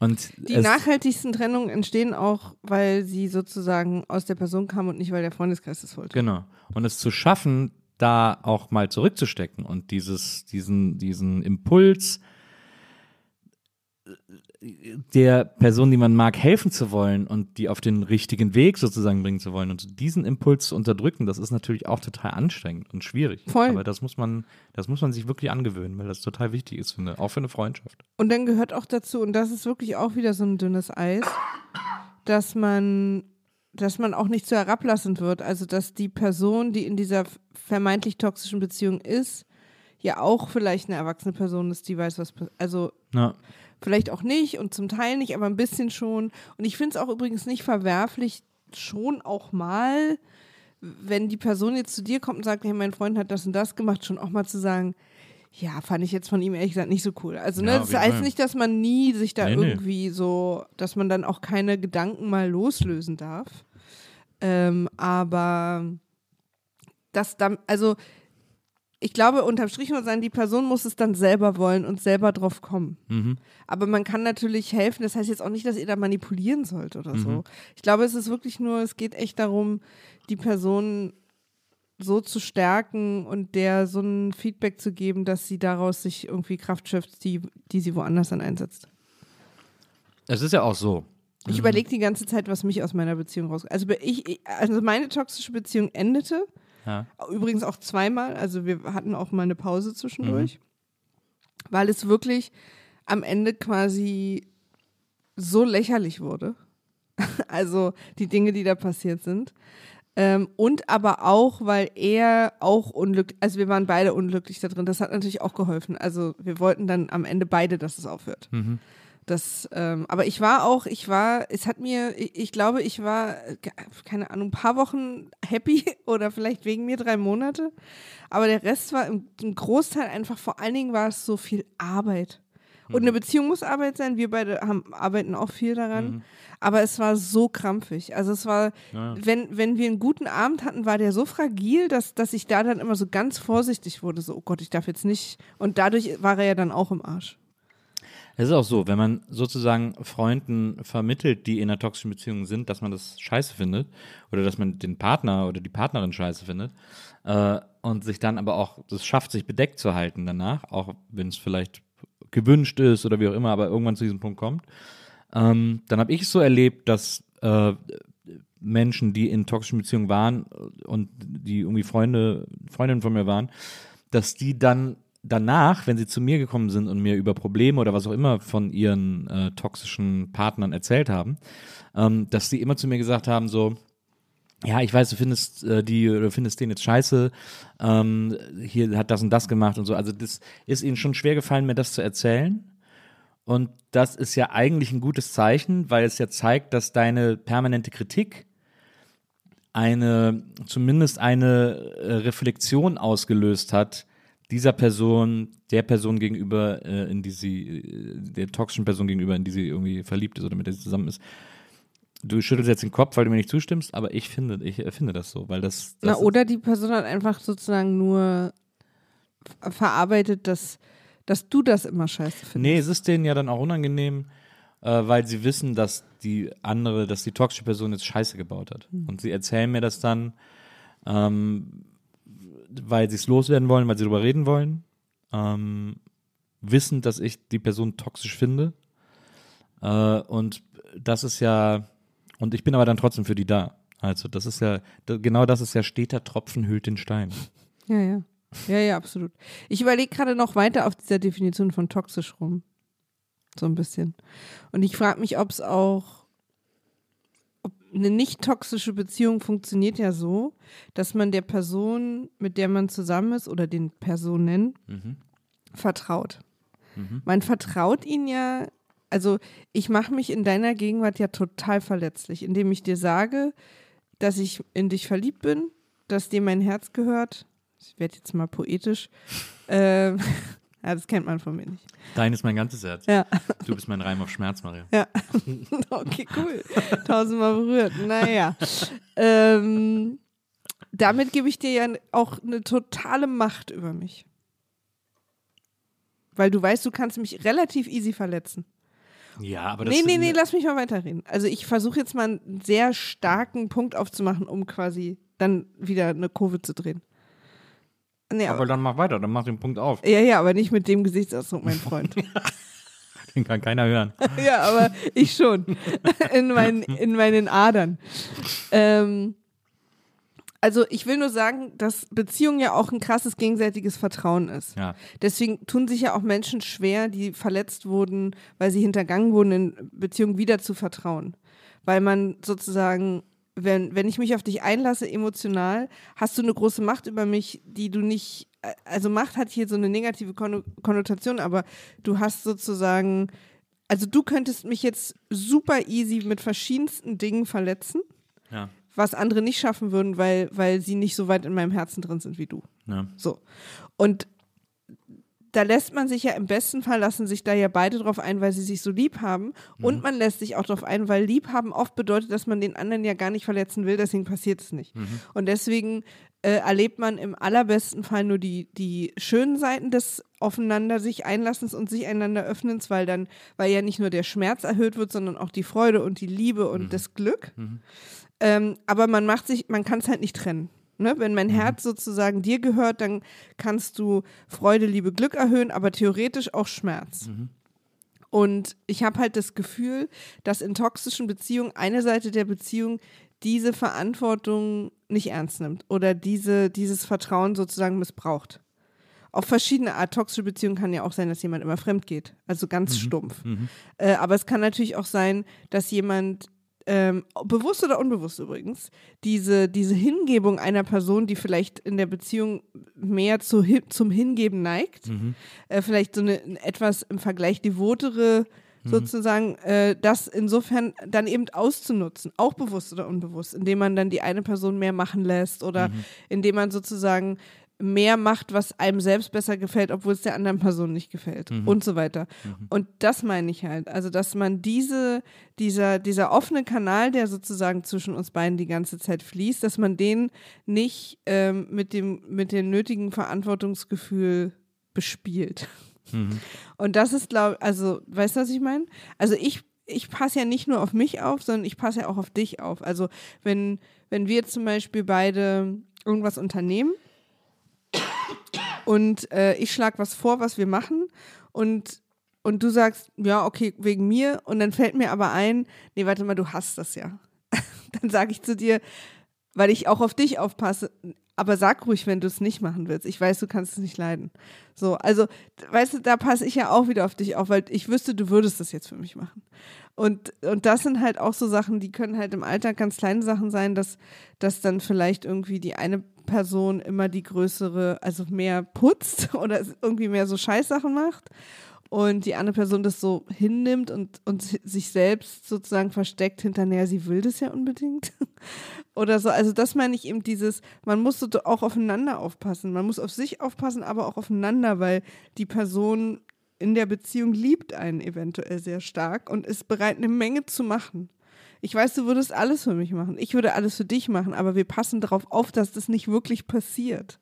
A: Und
B: Die nachhaltigsten Trennungen entstehen auch, weil sie sozusagen aus der Person kamen und nicht, weil der Freundeskreis es wollte.
A: genau. Und es zu schaffen, da auch mal zurückzustecken und dieses, diesen, diesen Impuls der Person, die man mag, helfen zu wollen und die auf den richtigen Weg sozusagen bringen zu wollen und diesen Impuls zu unterdrücken, das ist natürlich auch total anstrengend und schwierig.
B: Voll.
A: Aber das muss man, das muss man sich wirklich angewöhnen, weil das total wichtig ist, finde, auch für eine Freundschaft.
B: Und dann gehört auch dazu, und das ist wirklich auch wieder so ein dünnes Eis, dass man, dass man auch nicht so herablassend wird. Also, dass die Person, die in dieser vermeintlich toxischen Beziehung ist, ja auch vielleicht eine erwachsene Person ist, die weiß, was passiert. Also,
A: Ja.
B: Vielleicht auch nicht und zum Teil nicht, aber ein bisschen schon. Und ich finde es auch übrigens nicht verwerflich, schon auch mal, wenn die Person jetzt zu dir kommt und sagt, hey, mein Freund hat das und das gemacht, schon auch mal zu sagen, ja, fand ich jetzt von ihm ehrlich gesagt nicht so cool. Also, ne,
A: Ja,
B: das heißt nicht, dass man nie sich da
A: Nee, nee.
B: irgendwie so, dass man dann auch keine Gedanken mal loslösen darf. Ähm, aber das dann, also ich glaube, unterm Strich muss sagen, die Person muss es dann selber wollen und selber drauf kommen.
A: Mhm.
B: Aber man kann natürlich helfen. Das heißt jetzt auch nicht, dass ihr da manipulieren sollt oder
A: Mhm.
B: so. Ich glaube, es ist wirklich nur, es geht echt darum, die Person so zu stärken und der so ein Feedback zu geben, dass sie daraus sich irgendwie Kraft schöpft, die, die sie woanders dann einsetzt.
A: Es ist ja auch so.
B: Ich
A: Mhm.
B: überlege die ganze Zeit, was mich aus meiner Beziehung raus. Also ich- also meine toxische Beziehung endete.
A: Ja.
B: Übrigens auch zweimal. Also wir hatten auch mal eine Pause zwischendurch.
A: Mhm.
B: Weil es wirklich am Ende quasi so lächerlich wurde. Also die Dinge, die da passiert sind. Ähm, und aber auch, weil er auch unglücklich, also wir waren beide unglücklich da drin. Das hat natürlich auch geholfen. Also wir wollten dann am Ende beide, dass es aufhört.
A: Mhm.
B: Das, ähm, aber ich war auch, ich war, es hat mir, ich, ich glaube, ich war, äh, ke- keine Ahnung, ein paar Wochen happy oder vielleicht wegen mir drei Monate. Aber der Rest war im, im Großteil einfach, vor allen Dingen war es so viel Arbeit. Und eine Beziehung muss Arbeit sein. Wir beide haben, arbeiten auch viel daran. Aber es war so krampfig. Also es war,
A: Ja.
B: wenn, wenn wir einen guten Abend hatten, war der so fragil, dass, dass ich da dann immer so ganz vorsichtig wurde. So, oh Gott, ich darf jetzt nicht. Und dadurch war er ja dann auch im Arsch.
A: Es ist auch so, wenn man sozusagen Freunden vermittelt, die in einer toxischen Beziehung sind, dass man das scheiße findet oder dass man den Partner oder die Partnerin scheiße findet äh, und sich dann aber auch das schafft, sich bedeckt zu halten danach, auch wenn es vielleicht gewünscht ist oder wie auch immer, aber irgendwann zu diesem Punkt kommt, ähm, dann habe ich es so erlebt, dass äh, Menschen, die in toxischen Beziehungen waren und die irgendwie Freunde, Freundinnen von mir waren, dass die dann danach, wenn sie zu mir gekommen sind und mir über Probleme oder was auch immer von ihren äh, toxischen Partnern erzählt haben, ähm, dass sie immer zu mir gesagt haben, so, ja, ich weiß, du findest äh, die oder findest den jetzt scheiße, ähm, hier hat das und das gemacht und so. Also das ist ihnen schon schwer gefallen, mir das zu erzählen. Und das ist ja eigentlich ein gutes Zeichen, weil es ja zeigt, dass deine permanente Kritik eine, zumindest eine äh, Reflexion ausgelöst hat, dieser Person, der Person gegenüber, äh, in die sie, äh, der toxischen Person gegenüber, in die sie irgendwie verliebt ist oder mit der sie zusammen ist. Du schüttelst jetzt den Kopf, weil du mir nicht zustimmst, aber ich finde, ich finde das so, weil das, das
B: Na, oder die Person hat einfach sozusagen nur ver- verarbeitet, dass, dass du das immer scheiße findest.
A: Nee, es ist denen ja dann auch unangenehm, äh, weil sie wissen, dass die andere, dass die toxische Person jetzt Scheiße gebaut hat. Und sie erzählen mir das dann, ähm, weil sie es loswerden wollen, weil sie darüber reden wollen, ähm, wissen, dass ich die Person toxisch finde. Äh, und das ist ja, und ich bin aber dann trotzdem für die da. Also das ist ja, genau das ist ja steter Tropfen hüllt den Stein.
B: Ja, ja. Ja, ja, absolut. Ich überlege gerade noch weiter auf dieser Definition von toxisch rum. So ein bisschen. Und ich frage mich, ob es auch, eine nicht toxische Beziehung funktioniert ja so, dass man der Person, mit der man zusammen ist, oder den Personen,
A: Mhm.
B: vertraut. Man vertraut ihnen ja, also ich mache mich in deiner Gegenwart ja total verletzlich, indem ich dir sage, dass ich in dich verliebt bin, dass dir mein Herz gehört. Ich werde jetzt mal poetisch. Ähm, ja, das kennt man von mir nicht.
A: Dein ist mein ganzes Herz.
B: Ja,
A: Du bist mein Reim auf Schmerz, Maria.
B: ja. okay, cool. Tausendmal berührt. Naja. Ähm, damit gebe ich dir ja auch eine totale Macht über mich. Weil du weißt, du kannst mich relativ easy verletzen.
A: Ja, aber das
B: Nee, nee, nee, lass mich mal weiterreden. Also ich versuche jetzt mal einen sehr starken Punkt aufzumachen, um quasi dann wieder eine Kurve zu drehen. Nee,
A: Aber
B: aber,
A: dann mach weiter, dann mach den Punkt auf.
B: ja, ja, aber nicht mit dem Gesichtsausdruck, mein Freund.
A: Den kann keiner hören.
B: ja, aber ich schon. In, meinen, in meinen Adern. Ähm, also ich will nur sagen, dass Beziehung ja auch ein krasses gegenseitiges Vertrauen ist.
A: Ja.
B: Deswegen tun sich ja auch Menschen schwer, die verletzt wurden, weil sie hintergangen wurden, in Beziehungen wieder zu vertrauen. Weil man sozusagen, wenn, wenn ich mich auf dich einlasse emotional, hast du eine große Macht über mich, die du nicht, also Macht hat hier so eine negative Konno- Konnotation, aber du hast sozusagen, also du könntest mich jetzt super easy mit verschiedensten Dingen verletzen,
A: Ja.
B: was andere nicht schaffen würden, weil, weil sie nicht so weit in meinem Herzen drin sind wie du.
A: ja.
B: So. Und da lässt man sich ja im besten Fall lassen sich da ja beide drauf ein, weil sie sich so lieb haben. Und man lässt sich auch drauf ein, weil lieb haben oft bedeutet, dass man den anderen ja gar nicht verletzen will, deswegen passiert es nicht. Und deswegen äh, erlebt man im allerbesten Fall nur die, die schönen Seiten des aufeinander sich Einlassens und sich einander Öffnens, weil dann, weil ja nicht nur der Schmerz erhöht wird, sondern auch die Freude und die Liebe und das Glück. Ähm, aber man macht sich, man kann es halt nicht trennen. Ne? Wenn mein Herz sozusagen dir gehört, dann kannst du Freude, Liebe, Glück erhöhen, aber theoretisch auch Schmerz. Und ich habe halt das Gefühl, dass in toxischen Beziehungen eine Seite der Beziehung diese Verantwortung nicht ernst nimmt oder diese, dieses Vertrauen sozusagen missbraucht. Auf verschiedene Art. Toxische Beziehungen kann ja auch sein, dass jemand immer fremd geht. Also ganz stumpf. Äh, aber es kann natürlich auch sein, dass jemand ähm, bewusst oder unbewusst übrigens, diese, diese Hingebung einer Person, die vielleicht in der Beziehung mehr zu, zum Hingeben neigt, äh, vielleicht so eine etwas im Vergleich devotere sozusagen, äh, das insofern dann eben auszunutzen, auch bewusst oder unbewusst, indem man dann die eine Person mehr machen lässt oder indem man sozusagen mehr macht, was einem selbst besser gefällt, obwohl es der anderen Person nicht gefällt und so weiter. Und das meine ich halt. Also, dass man diese, dieser, dieser offene Kanal, der sozusagen zwischen uns beiden die ganze Zeit fließt, dass man den nicht ähm, mit dem, mit dem nötigen Verantwortungsgefühl bespielt. Und das ist, glaube also, weißt du, was ich meine? Also ich, ich passe ja nicht nur auf mich auf, sondern ich passe ja auch auf dich auf. Also wenn, wenn wir zum Beispiel beide irgendwas unternehmen und äh, ich schlage was vor, was wir machen und und du sagst, ja, okay, wegen mir und dann fällt mir aber ein, nee, warte mal, du hast das ja. dann sage ich zu dir, weil ich auch auf dich aufpasse, aber sag ruhig, wenn du es nicht machen willst. Ich weiß, du kannst es nicht leiden. So, also, weißt du, da passe ich ja auch wieder auf dich auf, weil ich wüsste, du würdest das jetzt für mich machen. Und, und das sind halt auch so Sachen, die können halt im Alltag ganz kleine Sachen sein, dass, dass dann vielleicht irgendwie die eine Person immer die größere, also mehr putzt oder irgendwie mehr so Scheißsachen macht und die andere Person das so hinnimmt und, und sich selbst sozusagen versteckt hinter, naja, sie will das ja unbedingt. Oder so. Also das meine ich eben dieses, man muss so auch aufeinander aufpassen. Man muss auf sich aufpassen, aber auch aufeinander, weil die Person in der Beziehung liebt einen eventuell sehr stark und ist bereit, eine Menge zu machen. Ich weiß, du würdest alles für mich machen. Ich würde alles für dich machen, aber wir passen darauf auf, dass das nicht wirklich passiert.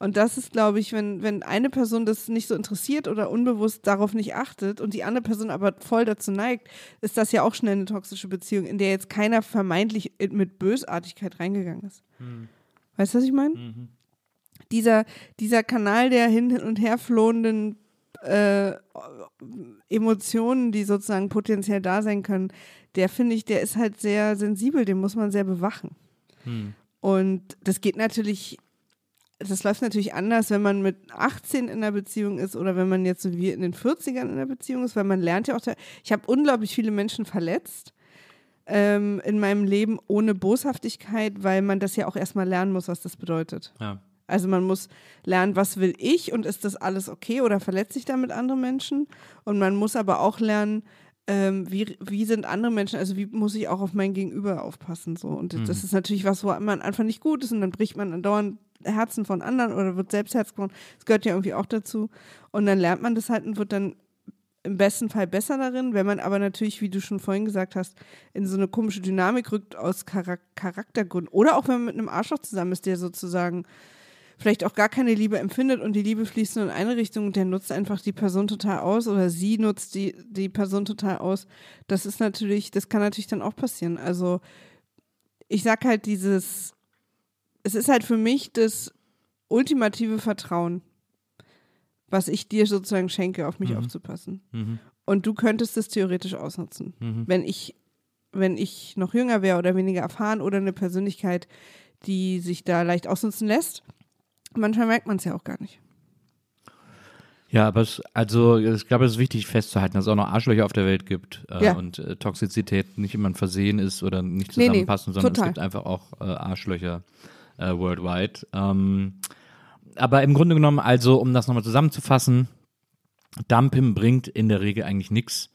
B: Und das ist, glaube ich, wenn, wenn eine Person das nicht so interessiert oder unbewusst darauf nicht achtet und die andere Person aber voll dazu neigt, ist das ja auch schnell eine toxische Beziehung, in der jetzt keiner vermeintlich mit Bösartigkeit reingegangen ist. Weißt du, was ich meine? Dieser, dieser Kanal der hin und her flohenden äh, Emotionen, die sozusagen potenziell da sein können, der finde ich, der ist halt sehr sensibel, den muss man sehr bewachen. Und das geht natürlich das läuft natürlich anders, wenn man mit 18 in einer Beziehung ist oder wenn man jetzt so wie in den 40ern in einer Beziehung ist, weil man lernt ja auch, ich habe unglaublich viele Menschen verletzt ähm, in meinem Leben ohne Boshaftigkeit, weil man das ja auch erstmal lernen muss, was das bedeutet.
A: Ja.
B: Also man muss lernen, was will ich und ist das alles okay oder verletze ich damit andere Menschen? Und man muss aber auch lernen, ähm, wie, wie sind andere Menschen, also wie muss ich auch auf mein Gegenüber aufpassen. So. Und
A: Mhm.
B: das ist natürlich was, wo man einfach nicht gut ist und dann bricht man andauernd Herzen von anderen oder wird selbst Herz gebrochen. Das gehört ja irgendwie auch dazu. Und dann lernt man das halt und wird dann im besten Fall besser darin, wenn man aber natürlich, wie du schon vorhin gesagt hast, in so eine komische Dynamik rückt aus Charak Charaktergründen. Oder auch wenn man mit einem Arschloch zusammen ist, der sozusagen vielleicht auch gar keine Liebe empfindet und die Liebe fließt nur in eine Richtung und der nutzt einfach die Person total aus oder sie nutzt die, die Person total aus. Das ist natürlich, das kann natürlich dann auch passieren. Also ich sag halt dieses, es ist halt für mich das ultimative Vertrauen, was ich dir sozusagen schenke, auf mich
A: Mhm.
B: aufzupassen.
A: Mhm.
B: Und du könntest es theoretisch ausnutzen.
A: Mhm.
B: Wenn ich, wenn ich noch jünger wäre oder weniger erfahren oder eine Persönlichkeit, die sich da leicht ausnutzen lässt, manchmal merkt man es ja auch gar nicht.
A: Ja, aber es, also ich glaube, es ist wichtig festzuhalten, dass es auch noch Arschlöcher auf der Welt gibt äh,
B: Ja.
A: und äh, Toxizität nicht immer ein Versehen ist oder nicht
B: Nee, nee,
A: zusammenpassen, sondern
B: total.
A: es gibt einfach auch äh, Arschlöcher äh, worldwide. Ähm, aber im Grunde genommen, also um das nochmal zusammenzufassen, Dumping bringt in der Regel eigentlich nichts.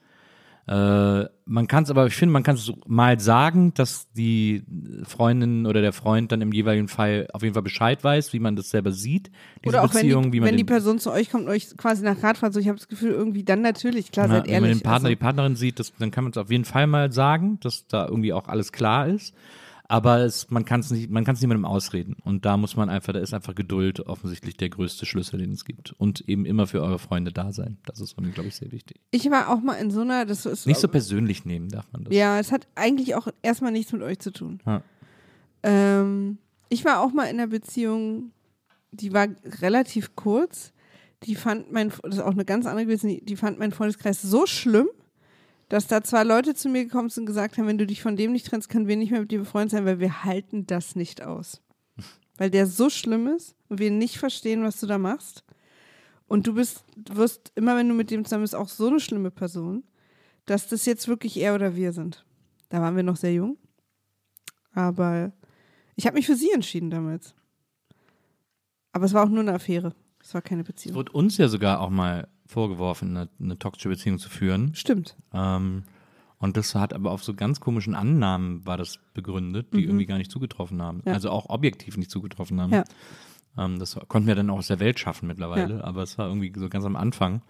A: Äh, man kann es aber, ich finde, man kann es mal sagen, dass die Freundin oder der Freund dann im jeweiligen Fall auf jeden Fall Bescheid weiß, wie man das selber sieht, diese
B: Oder auch
A: Beziehung,
B: wenn, die,
A: wie man
B: wenn die Person zu euch kommt und euch quasi nach Rat fragt, so ich habe das Gefühl, irgendwie dann natürlich, klar,
A: Ja,
B: seid
A: wenn man
B: ehrlich.
A: den Partner, die
B: also,
A: Partnerin sieht, das, dann kann man es auf jeden Fall mal sagen, dass da irgendwie auch alles klar ist. Aber es, man kann es nicht, man kann es niemandem ausreden. Und da muss man einfach, da ist einfach Geduld offensichtlich der größte Schlüssel, den es gibt. Und eben immer für eure Freunde da sein. Das ist, glaube ich, sehr wichtig.
B: ich war auch mal in so einer, das ist
A: Nicht so persönlich nehmen darf man das.
B: Ja, es hat eigentlich auch erstmal nichts mit euch zu tun.
A: Ja.
B: Ähm, ich war auch mal in einer Beziehung, die war relativ kurz. Die fand mein, das ist auch eine ganz andere gewesen, die fand mein Freundeskreis so schlimm, dass da zwei Leute zu mir gekommen sind und gesagt haben, wenn du dich von dem nicht trennst, können wir nicht mehr mit dir befreundet sein, weil wir halten das nicht aus. Weil der so schlimm ist und wir nicht verstehen, was du da machst. Und du bist, du wirst immer, wenn du mit dem zusammen bist, auch so eine schlimme Person, dass das jetzt wirklich er oder wir sind. Da waren wir noch sehr jung. Aber ich habe mich für sie entschieden damals. Aber es war auch nur eine Affäre. Es war keine
A: Es
B: Beziehung.
A: wurde uns ja sogar auch mal vorgeworfen, eine, eine toxische Beziehung zu führen.
B: Stimmt.
A: Ähm, und das hat aber auf so ganz komischen Annahmen war das begründet, die irgendwie gar nicht zugetroffen haben.
B: Ja.
A: Also auch objektiv nicht zugetroffen haben.
B: Ja.
A: Ähm, das konnten wir dann auch aus der Welt schaffen mittlerweile, aber es war irgendwie so ganz am Anfang.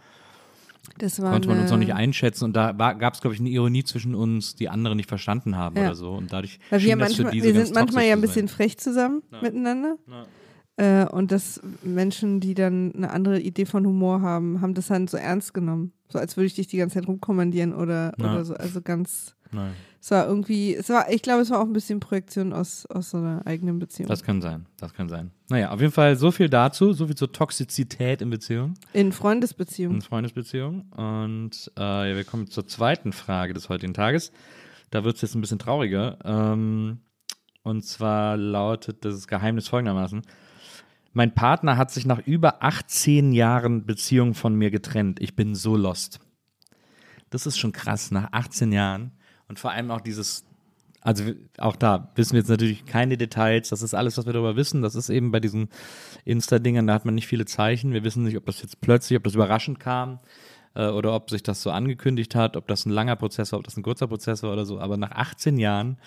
B: Das war
A: Konnte man uns noch nicht einschätzen und da gab es, glaube ich, eine Ironie zwischen uns, die andere nicht verstanden haben
B: Ja.
A: oder so. Und dadurch
B: Weil wir,
A: schien das für
B: manchmal, wir sind manchmal ja ein bisschen frech zusammen miteinander. Äh, und dass Menschen, die dann eine andere Idee von Humor haben, haben das dann so ernst genommen. So als würde ich dich die ganze Zeit rumkommandieren oder, oder so. Also ganz,
A: Nein,
B: es war irgendwie, es war, ich glaube, es war auch ein bisschen Projektion aus, aus so einer eigenen Beziehung.
A: das kann sein, das kann sein. Naja, auf jeden Fall so viel dazu, so viel zur Toxizität in Beziehungen.
B: In Freundesbeziehungen.
A: in Freundesbeziehung. Und äh, ja, wir kommen zur zweiten Frage des heutigen Tages. Da wird es jetzt ein bisschen trauriger. Ähm, und zwar lautet das Geheimnis folgendermaßen. Mein Partner hat sich nach über 18 Jahren Beziehung von mir getrennt. Ich bin so lost. Das ist schon krass, nach 18 Jahren. Und vor allem auch dieses, also auch da wissen wir jetzt natürlich keine Details. Das ist alles, was wir darüber wissen. Das ist eben bei diesen Insta-Dingern, da hat man nicht viele Zeichen. Wir wissen nicht, ob das jetzt plötzlich, ob das überraschend kam äh, oder ob sich das so angekündigt hat, ob das ein langer Prozess war, ob das ein kurzer Prozess war oder so. Aber nach 18 Jahren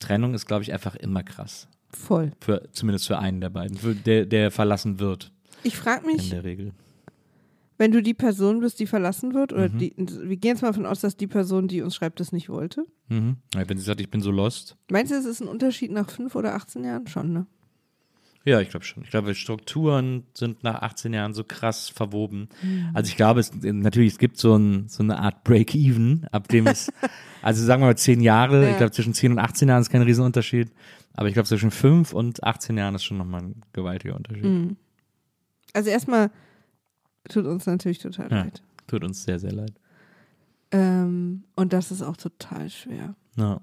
A: Trennung ist, glaube ich, einfach immer krass.
B: Voll.
A: Für, zumindest für einen der beiden, für der, der verlassen wird,
B: Ich frage
A: in
B: mich,
A: der Regel.
B: wenn du die Person bist, die verlassen wird, oder
A: Mhm.
B: die, wir gehen jetzt mal davon aus, dass die Person, die uns schreibt, das nicht wollte.
A: Mhm. Wenn sie sagt, ich bin so lost.
B: Meinst du, es ist ein Unterschied nach fünf oder 18 Jahren? Schon, ne?
A: Ja, ich glaube schon. Ich glaube, Strukturen sind nach 18 Jahren so krass verwoben.
B: Mhm.
A: Also ich glaube, es natürlich, es gibt so, ein, so eine Art Break-Even, ab dem es, also sagen wir mal 10 Jahre,
B: Ja.
A: ich glaube zwischen 10 und 18 Jahren ist kein Riesenunterschied, aber ich glaube zwischen 5 und 18 Jahren ist schon nochmal ein gewaltiger Unterschied.
B: Mhm. Also erstmal tut uns natürlich total
A: Ja.
B: leid.
A: Tut uns sehr, sehr leid.
B: Ähm, und das ist auch total schwer.
A: Ja.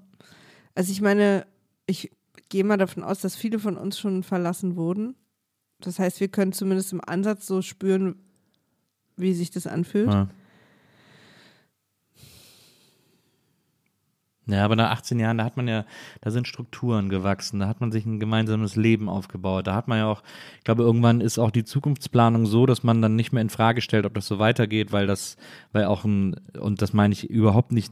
B: Also ich meine, ich gehe mal davon aus, dass viele von uns schon verlassen wurden. Das heißt, wir können zumindest im Ansatz so spüren, wie sich das anfühlt.
A: Ja. Ja, aber nach 18 Jahren, da hat man ja, da sind Strukturen gewachsen, da hat man sich ein gemeinsames Leben aufgebaut. Da hat man ja auch, ich glaube, irgendwann ist auch die Zukunftsplanung so, dass man dann nicht mehr in Frage stellt, ob das so weitergeht, weil das, weil auch ein, und das meine ich überhaupt nicht,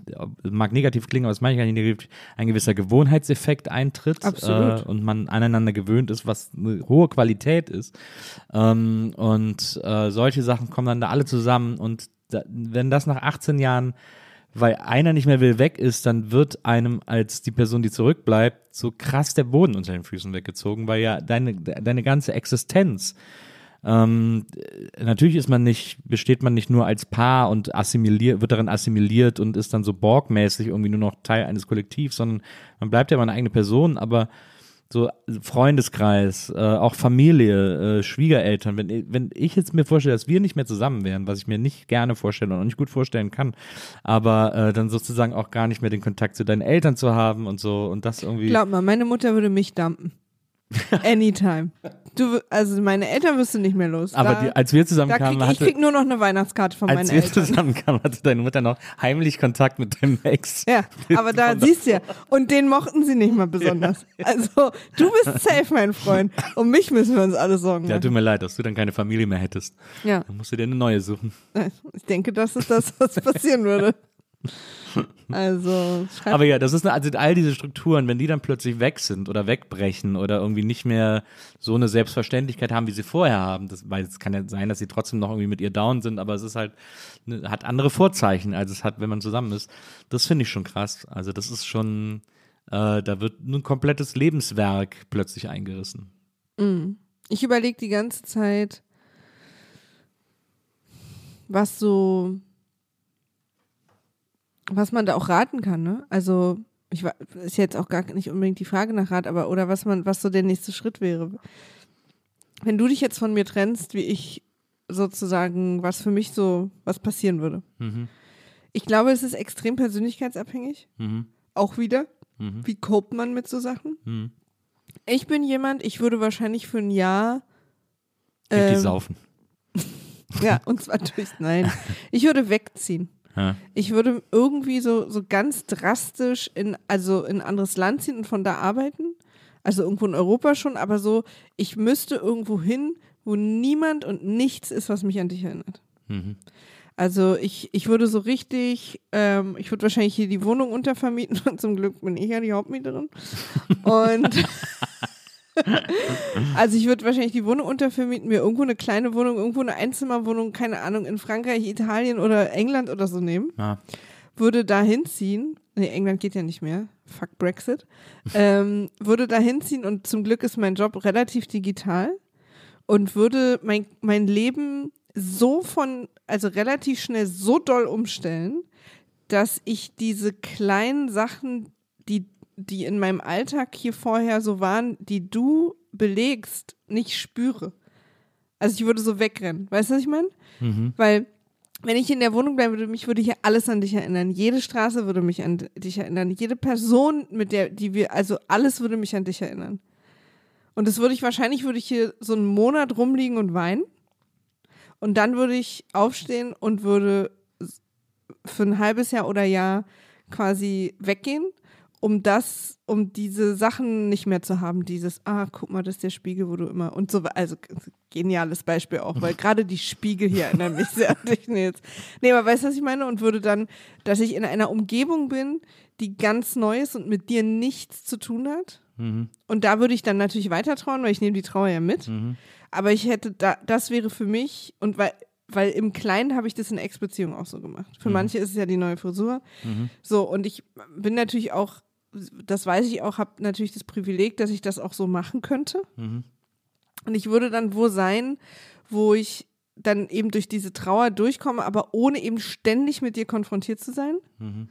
A: mag negativ klingen, aber das meine ich gar nicht negativ, ein gewisser Gewohnheitseffekt eintritt. Äh, und man aneinander gewöhnt ist, was eine hohe Qualität ist. Ähm, und äh, solche Sachen kommen dann da alle zusammen und da, wenn das nach 18 Jahren weil einer nicht mehr will weg ist, dann wird einem als die Person, die zurückbleibt, so krass der Boden unter den Füßen weggezogen, weil ja deine, deine ganze Existenz ähm, natürlich ist man nicht, besteht man nicht nur als Paar und assimiliert, wird darin assimiliert und ist dann so borgmäßig irgendwie nur noch Teil eines Kollektivs, sondern man bleibt ja immer eine eigene Person, aber so Freundeskreis, äh, auch Familie, äh, Schwiegereltern, wenn, wenn ich jetzt mir vorstelle, dass wir nicht mehr zusammen wären, was ich mir nicht gerne vorstelle und auch nicht gut vorstellen kann, aber äh, dann sozusagen auch gar nicht mehr den Kontakt zu deinen Eltern zu haben und so und das irgendwie.
B: Glaub mal, meine Mutter würde mich dumpen. Anytime. Du, also meine Eltern wirst du nicht mehr los.
A: aber
B: da,
A: die, als wir zusammenkamen,
B: krieg, ich
A: hatte,
B: krieg nur noch eine Weihnachtskarte von
A: als
B: meinen
A: wir
B: Eltern.
A: zusammenkamen, hatte deine Mutter noch heimlich Kontakt mit deinem Ex.
B: Ja, aber da siehst du ja. Und den mochten sie nicht mal besonders. Also, du bist safe, mein Freund. Um mich müssen wir uns alle Sorgen
A: Ja, tut mir leid, dass du dann keine Familie mehr hättest.
B: Ja,
A: Dann musst du dir eine neue suchen.
B: ich denke, das ist das, was passieren würde. Also,
A: Aber ja, das ist eine, also all diese Strukturen, wenn die dann plötzlich weg sind oder wegbrechen oder irgendwie nicht mehr so eine Selbstverständlichkeit haben, wie sie vorher haben, das, weil es kann ja sein, dass sie trotzdem noch irgendwie mit ihr down sind, aber es ist halt, ne, hat andere Vorzeichen, als es hat, wenn man zusammen ist. Das finde ich schon krass. Also das ist schon, äh, da wird ein komplettes Lebenswerk plötzlich eingerissen.
B: Ich überlege die ganze Zeit, was so, was man da auch raten kann, ne? Also, ich wa- ist jetzt auch gar nicht unbedingt die Frage nach Rat, aber oder was man, was so der nächste Schritt wäre. Wenn du dich jetzt von mir trennst, wie ich sozusagen, was für mich so, was passieren würde.
A: Mhm.
B: Ich glaube, es ist extrem persönlichkeitsabhängig.
A: Mhm.
B: Auch wieder.
A: Mhm.
B: Wie copt man mit so Sachen?
A: Mhm.
B: Ich bin jemand, ich würde wahrscheinlich für ein Jahr ähm,
A: saufen.
B: Ja, und zwar durch, nein. Ich würde wegziehen.
A: Ja.
B: Ich würde irgendwie so, so ganz drastisch in, also in ein anderes Land ziehen und von da arbeiten. Also irgendwo in Europa schon, aber so, ich müsste irgendwo hin, wo niemand und nichts ist, was mich an dich erinnert.
A: Mhm.
B: Also ich, ich würde so richtig, ähm, ich würde wahrscheinlich hier die Wohnung untervermieten und zum Glück bin ich ja die Hauptmieterin. Und also ich würde wahrscheinlich die Wohnung untervermieten, mir irgendwo eine kleine Wohnung, irgendwo eine Einzimmerwohnung, keine Ahnung, in Frankreich, Italien oder England oder so nehmen,
A: Ja.
B: würde da hinziehen. Nee, England geht ja nicht mehr. Fuck Brexit. ähm, würde da hinziehen und zum Glück ist mein Job relativ digital und würde mein, mein Leben so von, also relativ schnell so doll umstellen, dass ich diese kleinen Sachen, die, die in meinem Alltag hier vorher so waren, die du belegst, nicht spüre. Also ich würde so wegrennen. Weißt du, was ich meine?
A: Mhm.
B: Weil wenn ich in der Wohnung bleiben würde, mich würde hier alles an dich erinnern. Jede Straße würde mich an dich erinnern. Jede Person, mit der, die wir, also alles würde mich an dich erinnern. Und das würde ich, wahrscheinlich würde ich hier so einen Monat rumliegen und weinen. Und dann würde ich aufstehen und würde für ein halbes Jahr oder Jahr quasi weggehen, um das, um diese Sachen nicht mehr zu haben. Dieses, ah, guck mal, das ist der Spiegel, wo du immer und so, also geniales Beispiel auch, weil gerade die Spiegel hier erinnern mich sehr an dich, Nils. Nee, aber weißt du, was ich meine? Und würde dann, dass ich in einer Umgebung bin, die ganz neu ist und mit dir nichts zu tun hat.
A: Mhm.
B: Und da würde ich dann natürlich weiter trauen, weil ich nehme die Trauer ja mit.
A: Mhm.
B: Aber ich hätte da, das wäre für mich, und weil, weil im Kleinen habe ich das in Ex-Beziehungen auch so gemacht. Für manche ist es ja die neue Frisur.
A: Mhm.
B: So, und ich bin natürlich auch, das weiß ich auch, habe natürlich das Privileg, dass ich das auch so machen könnte.
A: Mhm.
B: Und ich würde dann wo sein, wo ich dann eben durch diese Trauer durchkomme, aber ohne eben ständig mit dir konfrontiert zu sein.
A: Mhm.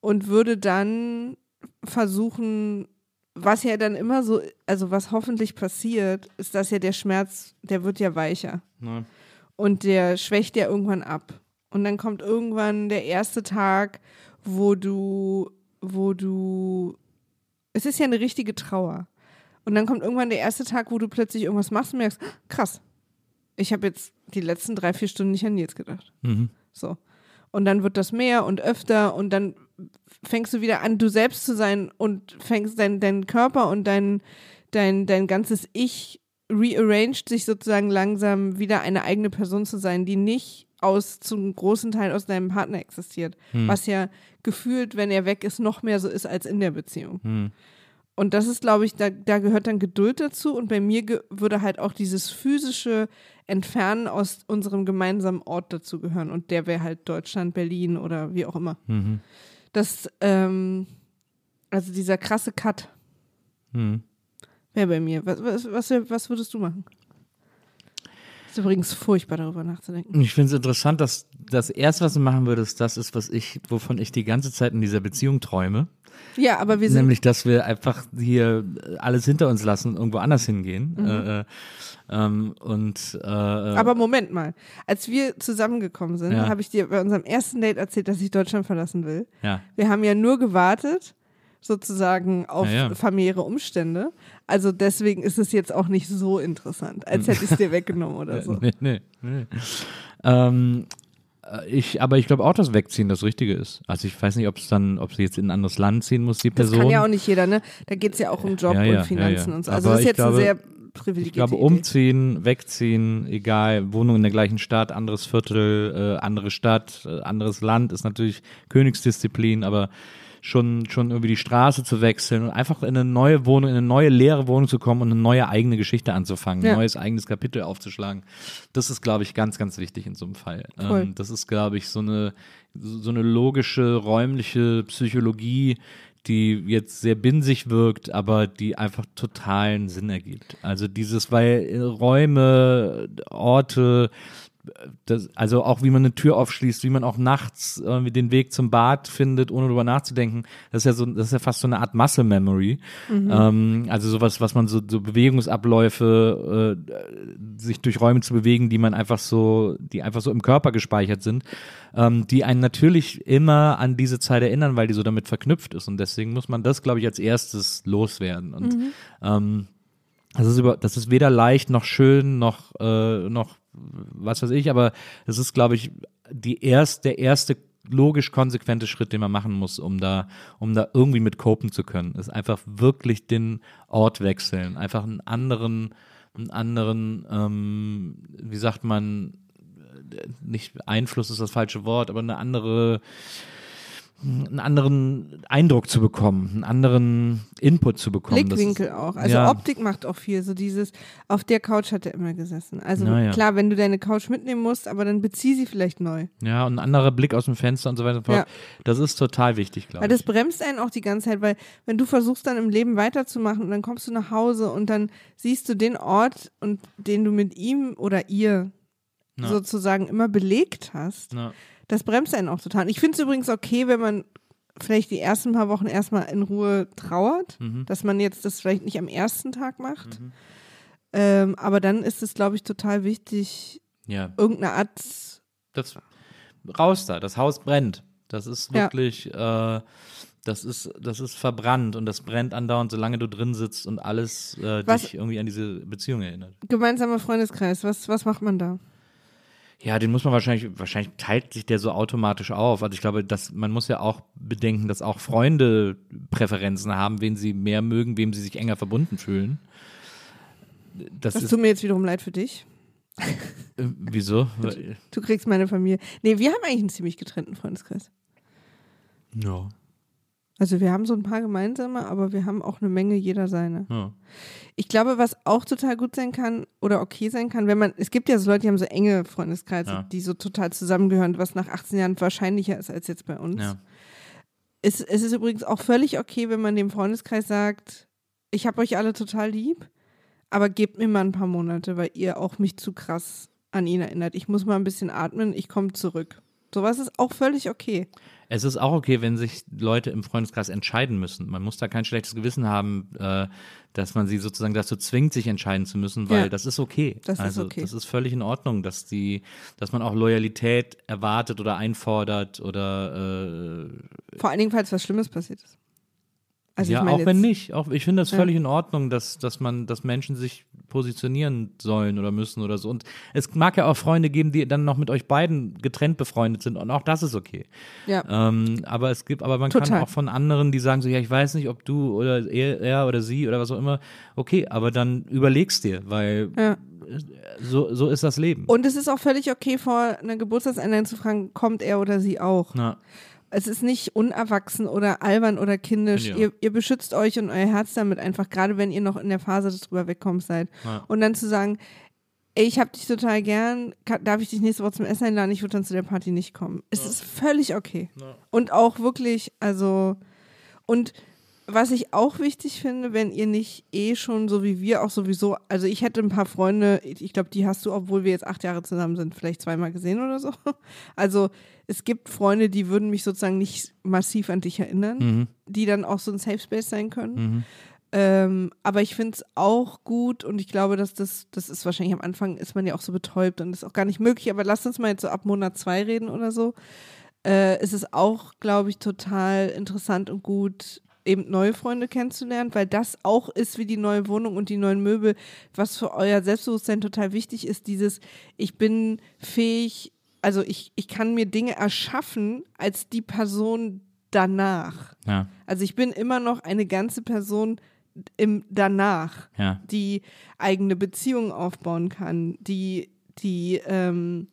B: Und würde dann versuchen, was ja dann immer so, also was hoffentlich passiert, ist, dass ja der Schmerz, der wird ja weicher.
A: Ja.
B: Und der schwächt ja irgendwann ab. Und dann kommt irgendwann der erste Tag, wo du, wo du, es ist ja eine richtige Trauer. Und dann kommt irgendwann der erste Tag, wo du plötzlich irgendwas machst und merkst, krass, ich habe jetzt die letzten drei, vier Stunden nicht an Nils gedacht.
A: Mhm.
B: So. Und dann wird das mehr und öfter und dann fängst du wieder an, du selbst zu sein und fängst dein, dein Körper und dein, dein, dein ganzes Ich rearranged sich sozusagen langsam wieder eine eigene Person zu sein, die nicht aus zum großen Teil aus deinem Partner existiert,
A: Hm.
B: was ja gefühlt, wenn er weg ist, noch mehr so ist als in der Beziehung.
A: Hm.
B: Und das ist, glaube ich, da, da gehört dann Geduld dazu. Und bei mir würde halt auch dieses physische Entfernen aus unserem gemeinsamen Ort dazu gehören. Und der wäre halt Deutschland, Berlin oder wie auch immer.
A: Mhm.
B: Das, ähm, also dieser krasse Cut
A: Hm.
B: wäre bei mir. Was, was, was, was würdest du machen? Ist übrigens furchtbar, darüber nachzudenken.
A: Ich finde es interessant, dass das erste, was du machen würdest, das ist, was ich, wovon ich die ganze Zeit in dieser Beziehung träume.
B: Ja, aber wir sind.
A: Nämlich, dass wir einfach hier alles hinter uns lassen und irgendwo anders hingehen. Äh, äh, ähm, und äh,
B: aber Moment mal. Als wir zusammengekommen sind,
A: Ja.
B: habe ich dir bei unserem ersten Date erzählt, dass ich Deutschland verlassen will.
A: ja.
B: Wir haben ja nur gewartet, sozusagen auf
A: Ja, ja.
B: familiäre Umstände. Also deswegen ist es jetzt auch nicht so interessant, als hätte ich es dir weggenommen oder so.
A: Nee, nee, nee. Ähm, äh, ich, aber ich glaube auch, dass Wegziehen das Richtige ist. Also ich weiß nicht, ob es dann, ob sie jetzt in ein anderes Land ziehen muss, die
B: Das
A: Person.
B: kann ja auch nicht jeder, ne? Da geht es ja auch um Job
A: Ja,
B: und Finanzen und so. Also
A: Aber
B: das ist
A: ich
B: jetzt
A: glaube-
B: eine sehr
A: Ich
B: privilegierte
A: glaube,
B: Idee.
A: umziehen, wegziehen, egal, Wohnung in der gleichen Stadt, anderes Viertel, äh, andere Stadt, äh, anderes Land ist natürlich Königsdisziplin, aber schon, schon irgendwie die Straße zu wechseln und einfach in eine neue Wohnung, in eine neue leere Wohnung zu kommen und eine neue eigene Geschichte anzufangen,
B: Ja.
A: ein neues eigenes Kapitel aufzuschlagen. Das ist, glaube ich, ganz, ganz wichtig in so einem Fall.
B: Voll.
A: Ähm, das ist, glaube ich, so eine, so eine logische, räumliche Psychologie, die jetzt sehr binsig wirkt, aber die einfach totalen Sinn ergibt. Also dieses, weil Räume, Orte, das, also auch wie man eine Tür aufschließt, wie man auch nachts irgendwie den Weg zum Bad findet, ohne drüber nachzudenken. Das ist ja so, das ist ja fast so eine Art Muscle Memory. Ähm, also sowas, was man so, so Bewegungsabläufe, äh, sich durch Räume zu bewegen, die man einfach so, die einfach so im Körper gespeichert sind, ähm, die einen natürlich immer an diese Zeit erinnern, weil die so damit verknüpft ist. Und deswegen muss man das, glaube ich, als erstes loswerden. Und ähm, das ist über, das ist weder leicht noch schön noch äh, noch was weiß ich, aber es ist, glaube ich, die erst, der erste logisch konsequente Schritt, den man machen muss, um da, um da irgendwie mit copen zu können, ist einfach wirklich den Ort wechseln, einfach einen anderen, einen anderen, ähm, wie sagt man, äh, nicht Einfluss ist das falsche Wort, aber eine andere, einen anderen Eindruck zu bekommen, einen anderen Input zu bekommen.
B: Blickwinkel
A: ist,
B: auch. Also
A: ja.
B: Optik macht auch viel. So dieses, auf der Couch hat er immer gesessen. Also
A: Na ja.
B: klar, wenn du deine Couch mitnehmen musst, aber dann bezieh sie vielleicht neu.
A: Ja, und ein anderer Blick aus dem Fenster und so weiter fort. Das ist total wichtig, glaube
B: Weil das
A: ich.
B: bremst einen auch die ganze Zeit, weil wenn du versuchst dann im Leben weiterzumachen und dann kommst du nach Hause und dann siehst du den Ort und den du mit ihm oder ihr
A: Ja.
B: sozusagen immer belegt hast,
A: Ja.
B: Das bremst einen auch total. Ich finde es übrigens okay, wenn man vielleicht die ersten paar Wochen erstmal in Ruhe trauert,
A: Mhm.
B: dass man jetzt das vielleicht nicht am ersten Tag macht. Ähm, aber dann ist es, glaube ich, total wichtig,
A: ja,
B: irgendeine Art.
A: das raus da, das Haus brennt. Das ist
B: Ja.
A: wirklich, äh, das ist, das ist verbrannt und das brennt andauernd, solange du drin sitzt und alles äh, dich irgendwie an diese Beziehung erinnert.
B: Gemeinsamer Freundeskreis, was, was macht man da?
A: Ja, den muss man wahrscheinlich, wahrscheinlich teilt sich der so automatisch auf. Also ich glaube, dass man muss ja auch bedenken, dass auch Freunde Präferenzen haben, wen sie mehr mögen, wem sie sich enger verbunden fühlen. Das,
B: Das
A: ist,
B: tut mir jetzt wiederum leid für dich.
A: äh, wieso? Weil-
B: Du kriegst meine Familie. Nee, wir haben eigentlich einen ziemlich getrennten Freundeskreis.
A: Ja.
B: Also wir haben so ein paar gemeinsame, aber wir haben auch eine Menge jeder seine.
A: ja.
B: Ich glaube, was auch total gut sein kann oder okay sein kann, wenn man, es gibt ja so Leute, die haben so enge Freundeskreise,
A: Ja.
B: die so total zusammengehören, was nach 18 Jahren wahrscheinlicher ist als jetzt bei uns.
A: ja.
B: Es, es ist übrigens auch völlig okay, wenn man dem Freundeskreis sagt, ich habe euch alle total lieb, aber gebt mir mal ein paar Monate, weil ihr auch mich zu krass an ihn erinnert. Ich muss mal ein bisschen atmen, ich komme zurück. Sowas ist auch völlig okay.
A: Es ist auch okay, wenn sich Leute im Freundeskreis entscheiden müssen. Man muss da kein schlechtes Gewissen haben, äh, dass man sie sozusagen dazu zwingt, sich entscheiden zu müssen, weil
B: Ja.
A: das ist okay.
B: Das ist
A: also
B: okay.
A: das ist völlig in Ordnung, dass die, dass man auch Loyalität erwartet oder einfordert oder äh,
B: Vor allen Dingen, falls was Schlimmes passiert ist. Also
A: ja, auch wenn nicht. Auch, ich finde das
B: Ja.
A: völlig in Ordnung, dass, dass man, dass Menschen sich positionieren sollen oder müssen oder so. Und es mag ja auch Freunde geben, die dann noch mit euch beiden getrennt befreundet sind und auch das ist okay.
B: Ja.
A: Ähm, aber es gibt, aber man kann
B: Total.
A: auch von anderen, die sagen so, ja, ich weiß nicht, ob du oder er, er oder sie oder was auch immer, okay, aber dann überlegst dir, weil
B: Ja.
A: so, so ist das Leben.
B: Und es ist auch völlig okay, vor einer Geburtstagseinladung zu fragen, kommt er oder sie auch.
A: Na,
B: Es ist nicht unerwachsen oder albern oder kindisch.
A: Ja.
B: Ihr, ihr beschützt euch und euer Herz damit einfach, gerade wenn ihr noch in der Phase des drüber wegkommens seid.
A: Ja.
B: Und dann zu sagen, ey, ich hab dich total gern, kann, darf ich dich nächste Woche zum Essen einladen? Ich würde dann zu der Party nicht kommen. Es ist völlig okay.
A: Ja.
B: Und auch wirklich, also, und was ich auch wichtig finde, wenn ihr nicht eh schon so wie wir auch sowieso, also ich hätte ein paar Freunde, ich glaube, die hast du, obwohl wir jetzt acht Jahre zusammen sind, vielleicht zweimal gesehen oder so. Also es gibt Freunde, die würden mich sozusagen nicht massiv an dich erinnern,
A: mhm,
B: die dann auch so ein Safe Space sein können.
A: mhm.
B: Ähm, aber ich finde es auch gut und ich glaube, dass das, das ist wahrscheinlich am Anfang ist man ja auch so betäubt und ist auch gar nicht möglich, aber lasst uns mal jetzt so ab Monat zwei reden oder so. Äh, es ist auch, glaube ich, total interessant und gut, eben neue Freunde kennenzulernen, weil das auch ist wie die neue Wohnung und die neuen Möbel, was für euer Selbstbewusstsein total wichtig ist, dieses, ich bin fähig, also ich, ich kann mir Dinge erschaffen als die Person danach.
A: Ja,
B: Also ich bin immer noch eine ganze Person im danach,
A: ja.
B: die eigene Beziehungen aufbauen kann, die die ähm,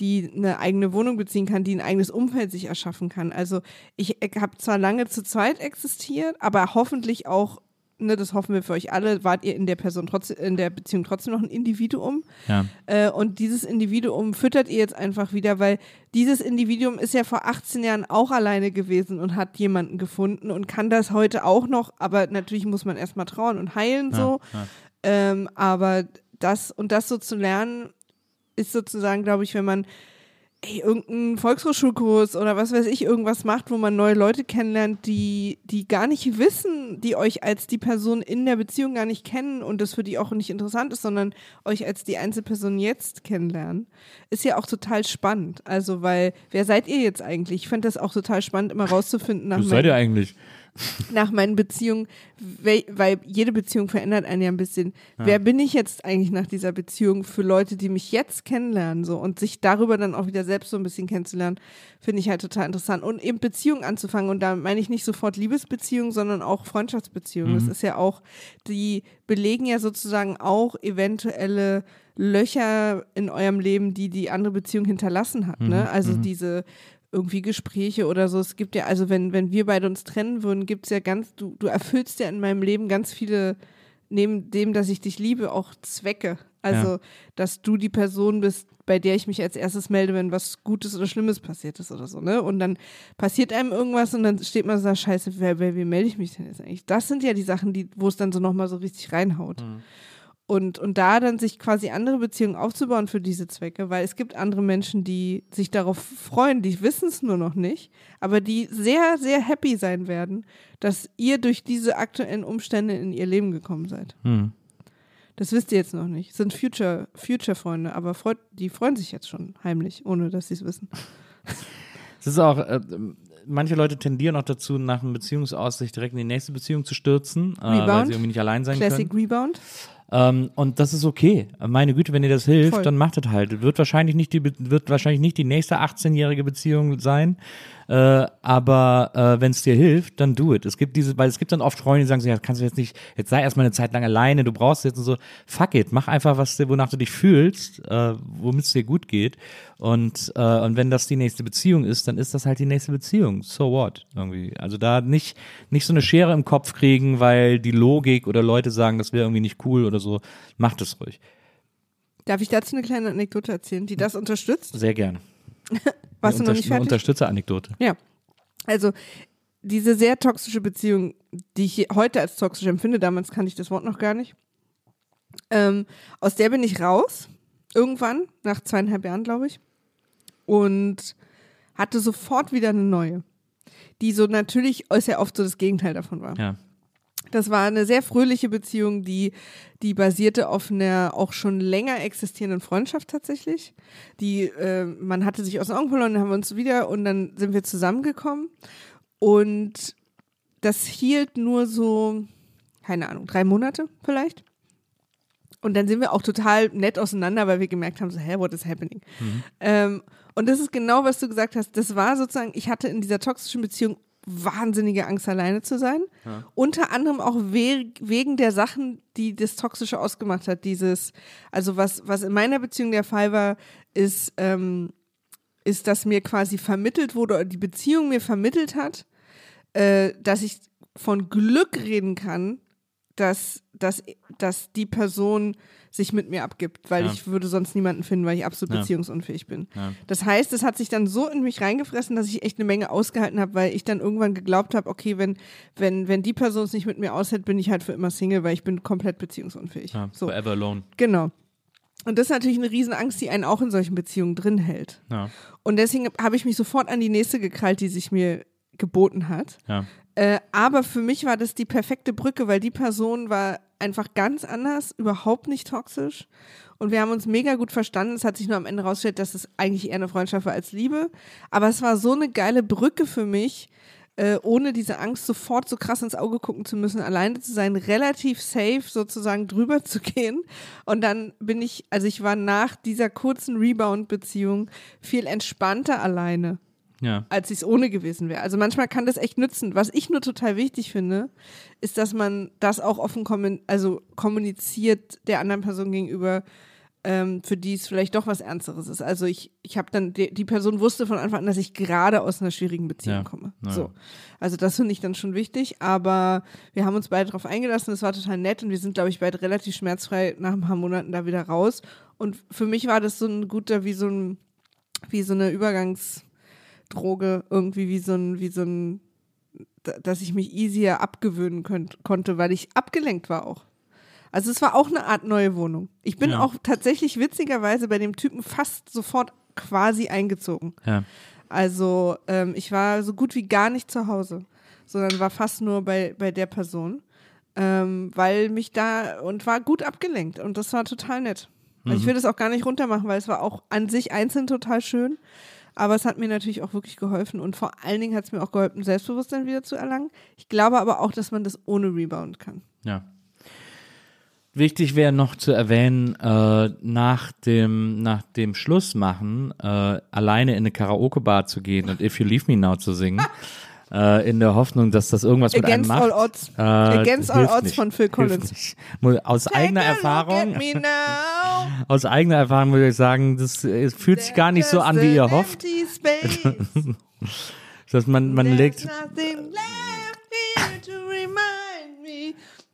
B: die eine eigene Wohnung beziehen kann, die ein eigenes Umfeld sich erschaffen kann. Also ich habe zwar lange zu zweit existiert, aber hoffentlich auch, ne, das hoffen wir für euch alle, wart ihr in der Person trotzdem, in der Beziehung trotzdem noch ein Individuum.
A: ja.
B: Äh, und dieses Individuum füttert ihr jetzt einfach wieder, weil dieses Individuum ist ja vor 18 Jahren auch alleine gewesen und hat jemanden gefunden und kann das heute auch noch, aber natürlich muss man erstmal trauen und heilen so.
A: ja.
B: Ähm, aber das und das so zu lernen, ist sozusagen, glaube ich, wenn man ey, irgendeinen Volkshochschulkurs oder was weiß ich, irgendwas macht, wo man neue Leute kennenlernt, die, die gar nicht wissen, die euch als die Person in der Beziehung gar nicht kennen und das für die auch nicht interessant ist, sondern euch als die Einzelperson jetzt kennenlernen, ist ja auch total spannend. Also, weil, wer seid ihr jetzt eigentlich? Ich fand das auch total spannend, immer rauszufinden nach
A: Was seid ihr eigentlich?
B: Nach meinen Beziehungen, weil jede Beziehung verändert einen ja ein bisschen. Wer bin ich jetzt eigentlich nach dieser Beziehung für Leute, die mich jetzt kennenlernen so und sich darüber dann auch wieder selbst so ein bisschen kennenzulernen, finde ich halt total interessant und eben Beziehungen anzufangen und da meine ich nicht sofort Liebesbeziehungen, sondern auch Freundschaftsbeziehungen. Das ist ja auch, die belegen ja sozusagen auch eventuelle Löcher in eurem Leben, die die andere Beziehung hinterlassen hat. Ne? Also diese irgendwie Gespräche oder so. Es gibt ja, also wenn, wenn wir beide uns trennen würden, gibt es ja ganz, du, du erfüllst ja in meinem Leben ganz viele, neben dem, dass ich dich liebe, auch Zwecke. Also,
A: Ja.
B: dass du die Person bist, bei der ich mich als erstes melde, wenn was Gutes oder Schlimmes passiert ist oder so, ne? Und dann passiert einem irgendwas und dann steht man so, scheiße, wer, wer, wie melde ich mich denn jetzt eigentlich? Das sind ja die Sachen, die, wo es dann so nochmal so richtig reinhaut. Und, und da dann sich quasi andere Beziehungen aufzubauen für diese Zwecke, weil es gibt andere Menschen, die sich darauf freuen, die wissen es nur noch nicht, aber die sehr, sehr happy sein werden, dass ihr durch diese aktuellen Umstände in ihr Leben gekommen seid.
A: Hm.
B: Das wisst ihr jetzt noch nicht. Sind Future, Future-Freunde, aber freut, die freuen sich jetzt schon heimlich, ohne dass sie es wissen.
A: Es ist auch, äh, manche Leute tendieren auch dazu, nach einem Beziehungsaus sich direkt in die nächste Beziehung zu stürzen, äh, weil sie irgendwie nicht allein sein
B: Classic
A: können.
B: Rebound.
A: Ähm, und das ist okay. Meine Güte, wenn dir das hilft,
B: Voll.
A: dann macht das halt. Wird wahrscheinlich nicht die, wird wahrscheinlich nicht die nächste 18-jährige Beziehung sein. Äh, aber äh, wenn es dir hilft, dann do it. Es gibt diese, weil es gibt dann oft Freunde, die sagen so, ja, kannst du jetzt nicht, jetzt sei erstmal eine Zeit lang alleine, du brauchst jetzt und so, fuck it, mach einfach was, wonach du dich fühlst, äh, womit es dir gut geht. Und, äh, und wenn das die nächste Beziehung ist, dann ist das halt die nächste Beziehung. So what? Irgendwie. Also da nicht, nicht so eine Schere im Kopf kriegen, weil die Logik oder Leute sagen, das wäre irgendwie nicht cool oder so. Macht es ruhig.
B: Darf ich dazu eine kleine Anekdote erzählen, die das unterstützt?
A: Sehr gerne.
B: Du
A: Eine
B: noch nicht
A: Unter- eine
B: fertig?
A: Unterstützeranekdote.
B: Ja. Also, diese sehr toxische Beziehung, die ich heute als toxisch empfinde, damals kannte ich das Wort noch gar nicht, ähm, aus der bin ich raus, irgendwann, nach zweieinhalb Jahren, glaube ich, und hatte sofort wieder eine neue, die so natürlich ist ja oft so das Gegenteil davon war.
A: Ja.
B: Das war eine sehr fröhliche Beziehung, die, die basierte auf einer auch schon länger existierenden Freundschaft tatsächlich. Die, äh, man hatte sich aus den Augen verloren, dann haben wir uns wieder und dann sind wir zusammengekommen. Und das hielt nur so, keine Ahnung, drei Monate vielleicht. Und dann sind wir auch total nett auseinander, weil wir gemerkt haben, so, hä, what is happening? Ähm, und das ist genau, was du gesagt hast. Das war sozusagen, ich hatte in dieser toxischen Beziehung wahnsinnige Angst, alleine zu sein. Unter anderem auch we wegen der Sachen, die das Toxische ausgemacht hat. Dieses, also was, was in meiner Beziehung der Fall war, ist, ähm, ist, dass mir quasi vermittelt wurde, oder die Beziehung mir vermittelt hat, äh, dass ich von Glück reden kann, dass, dass, dass die Person sich mit mir abgibt, weil
A: Ja.
B: ich würde sonst niemanden finden, weil ich absolut
A: Ja.
B: beziehungsunfähig bin.
A: Ja.
B: Das heißt, es hat sich dann so in mich reingefressen, dass ich echt eine Menge ausgehalten habe, weil ich dann irgendwann geglaubt habe, okay, wenn, wenn, wenn die Person es nicht mit mir aushält, bin ich halt für immer Single, weil ich bin komplett beziehungsunfähig.
A: Ja,
B: so,
A: Forever alone.
B: genau. Und das ist natürlich eine Riesenangst, die einen auch in solchen Beziehungen drin hält.
A: Ja,
B: Und deswegen habe ich mich sofort an die nächste gekrallt, die sich mir geboten hat.
A: ja,
B: Äh, aber für mich war das die perfekte Brücke, weil die Person war einfach ganz anders, überhaupt nicht toxisch. Und wir haben uns mega gut verstanden. Es hat sich nur am Ende rausgestellt, dass es eigentlich eher eine Freundschaft war als Liebe. Aber es war so eine geile Brücke für mich, äh, ohne diese Angst sofort so krass ins Auge gucken zu müssen, alleine zu sein, relativ safe sozusagen drüber zu gehen. Und dann bin ich, also ich war nach dieser kurzen Rebound-Beziehung viel entspannter alleine
A: ja,
B: als ich es ohne gewesen wäre. Also manchmal kann das echt nützen. Was ich nur total wichtig finde, ist, dass man das auch offen kommun also kommuniziert der anderen Person gegenüber, ähm, für die es vielleicht doch was Ernsteres ist. Also ich, ich habe dann, die, die Person wusste von Anfang an, dass ich gerade aus einer schwierigen Beziehung
A: Ja.
B: komme.
A: Ja.
B: So. Also das finde ich dann schon wichtig, aber wir haben uns beide darauf eingelassen, es war total nett und wir sind, glaube ich, beide relativ schmerzfrei nach ein paar Monaten da wieder raus. Und für mich war das so ein guter, wie so ein, wie so eine Übergangs- Droge irgendwie wie so ein, wie so ein, da- dass ich mich easier abgewöhnen könnt, konnte, weil ich abgelenkt war auch. Also es war auch eine Art neue Wohnung. Ich bin
A: Ja.
B: auch tatsächlich witzigerweise bei dem Typen fast sofort quasi eingezogen.
A: ja.
B: Also ähm, ich war so gut wie gar nicht zu Hause, sondern war fast nur bei, bei der Person, ähm, weil mich da und war gut abgelenkt und das war total nett. Also Ich will das auch gar nicht runtermachen, weil es war auch an sich einzeln total schön, aber es hat mir natürlich auch wirklich geholfen und vor allen Dingen hat es mir auch geholfen, Selbstbewusstsein wieder zu erlangen. Ich glaube aber auch, dass man das ohne Rebound kann.
A: Ja. Wichtig wäre noch zu erwähnen, äh, nach dem, nach dem Schlussmachen äh, alleine in eine Karaoke-Bar zu gehen und If You Leave Me Now zu singen, äh, in der Hoffnung, dass das irgendwas mit einem macht.
B: all odds.
A: Äh,
B: Against all odds
A: nicht.
B: von Phil Collins.
A: Aus eigener
B: Take look
A: Erfahrung,
B: at me now.
A: aus eigener Erfahrung würde ich sagen, das äh, fühlt sich gar nicht so an, wie ihr hofft, dass man, man legt.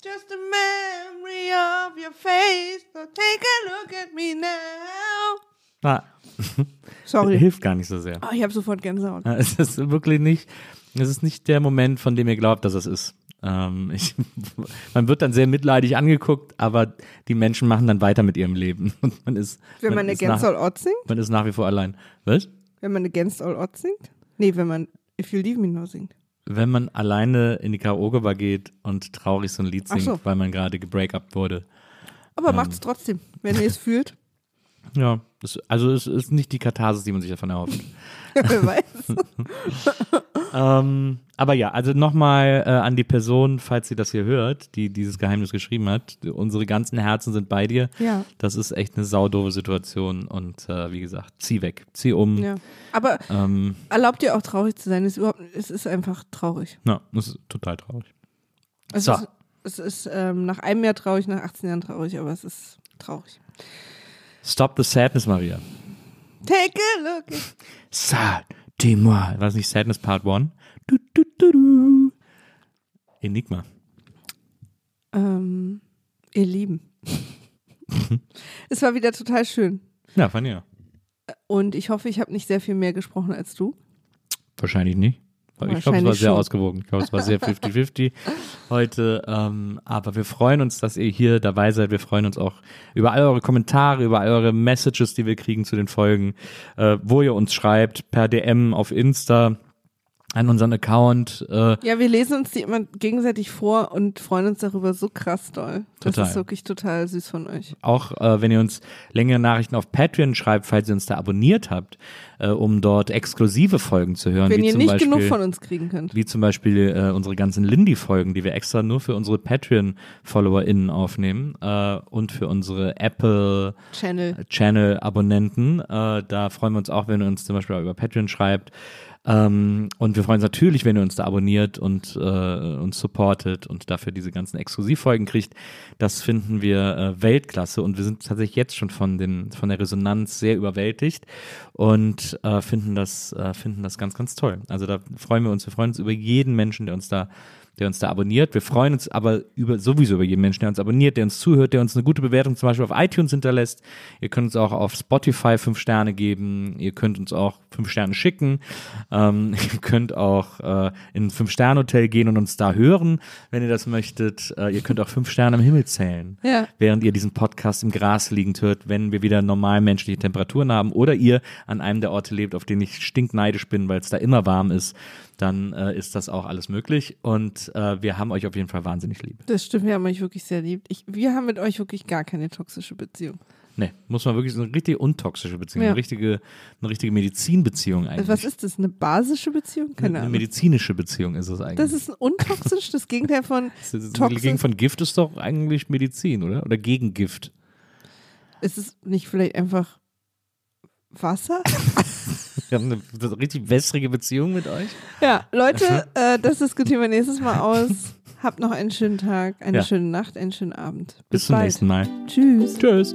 B: Just a memory of your face. So take a look at me now.
A: ah,
B: Sorry.
A: hilft gar nicht so sehr.
B: Oh, ich habe sofort Gänsehaut.
A: Es ist wirklich nicht, es ist nicht der Moment, von dem ihr glaubt, dass es ist. Ähm, ich, man wird dann sehr mitleidig angeguckt, aber die Menschen machen dann weiter mit ihrem Leben. Und man ist,
B: Wenn man
A: ist
B: Against All Odds singt?
A: man ist nach wie vor allein. Was?
B: Wenn man Against All Odds singt? Nee, wenn man If You Leave Me Now singt.
A: Wenn man alleine in die Karaoke-Bar geht und traurig so ein Lied singt,
B: so.
A: weil man gerade gebreak-up wurde.
B: Aber macht's trotzdem, wenn ihr es fühlt.
A: Ja, also es ist nicht die Katharsis, die man sich davon erhofft.
B: Wer weiß.
A: Ähm, aber ja, also nochmal äh, an die Person, falls sie das hier hört, die dieses Geheimnis geschrieben hat. Unsere ganzen Herzen sind bei dir.
B: Ja.
A: Das ist echt eine saudove Situation und äh, wie gesagt, zieh weg, zieh um.
B: Ja. Aber
A: Ähm,
B: erlaubt ihr auch traurig zu sein? Es ist, überhaupt, es ist einfach traurig.
A: ja, das ist total traurig.
B: Es
A: So.
B: ist, es ist ähm, nach einem Jahr traurig, nach 18 Jahren traurig, aber es ist traurig.
A: Stop the sadness, Maria.
B: Take a look.
A: Sad, dis-moi. War das nicht Sadness Part 1? Du, du, du, du. Enigma.
B: Ähm, ihr Lieben. es war wieder total schön.
A: Ja, fand ich ja.
B: Und ich hoffe, ich habe nicht sehr viel mehr gesprochen als du.
A: Wahrscheinlich nicht. Ich glaube, es war sehr
B: schon.
A: ausgewogen. Ich glaube, es war sehr 50-50 heute. Ähm, aber wir freuen uns, dass ihr hier dabei seid. Wir freuen uns auch über all eure Kommentare, über all eure Messages, die wir kriegen zu den Folgen, äh, wo ihr uns schreibt, per DM auf Insta. An unseren Account. Äh,
B: Ja, wir lesen uns die immer gegenseitig vor und freuen uns darüber so krass doll. Das
A: Total.
B: ist wirklich total süß von euch.
A: auch äh, wenn ihr uns längere Nachrichten auf Patreon schreibt, falls ihr uns da abonniert habt, äh, um dort exklusive Folgen zu hören.
B: Wenn ihr nicht
A: Beispiel,
B: genug von uns kriegen könnt.
A: Wie zum Beispiel äh, unsere ganzen Lindy-Folgen, die wir extra nur für unsere Patreon-FollowerInnen aufnehmen äh, und für unsere Apple
B: Channel.
A: Channel-Abonnenten. Äh, da freuen wir uns auch, wenn ihr uns zum Beispiel auch über Patreon schreibt. Ähm, und wir freuen uns natürlich, wenn ihr uns da abonniert und äh, uns supportet und dafür diese ganzen Exklusivfolgen kriegt. Das finden wir äh, Weltklasse und wir sind tatsächlich jetzt schon von, den, von der Resonanz sehr überwältigt und äh, finden, das, äh, finden das ganz, ganz toll. Also da freuen wir uns. Wir freuen uns über jeden Menschen, der uns da der uns da abonniert. Wir freuen uns aber über, sowieso über jeden Menschen, der uns abonniert, der uns zuhört, der uns eine gute Bewertung zum Beispiel auf iTunes hinterlässt. Ihr könnt uns auch auf Spotify fünf Sterne geben. Ihr könnt uns auch fünf Sterne schicken. Ähm, ihr könnt auch äh, in ein Fünf-Sterne-Hotel gehen und uns da hören, wenn ihr das möchtet. Äh, ihr könnt auch fünf Sterne im Himmel zählen,
B: Ja.
A: während ihr diesen Podcast im Gras liegend hört, wenn wir wieder normal menschliche Temperaturen haben oder ihr an einem der Orte lebt, auf denen ich stinkneidisch bin, weil es da immer warm ist, dann äh, ist das auch alles möglich. Und äh, wir haben euch auf jeden Fall wahnsinnig lieb.
B: Das stimmt, wir haben euch wirklich sehr lieb. Ich, wir haben mit euch wirklich gar keine toxische Beziehung.
A: Nee, muss man wirklich so eine richtig untoxische Beziehung,
B: Ja.
A: eine richtige, eine richtige Medizinbeziehung eigentlich.
B: Was ist das? Eine basische Beziehung? Keine
A: eine, eine
B: Ahnung.
A: medizinische Beziehung ist es eigentlich.
B: Das ist ein untoxisch, das Gegenteil von
A: Das ist-
B: toxisch.
A: Gegen von Gift ist doch eigentlich Medizin, oder? Oder gegen Gift.
B: Ist es nicht vielleicht einfach Wasser?
A: Wir haben eine, eine richtig wässrige Beziehung mit euch.
B: Ja, Leute, äh, das diskutieren wir nächstes Mal aus. Habt noch einen schönen Tag, eine
A: Ja.
B: schöne Nacht, einen schönen Abend.
A: Bis, zum
B: bald.
A: nächsten Mal.
B: Tschüss.
A: Tschüss.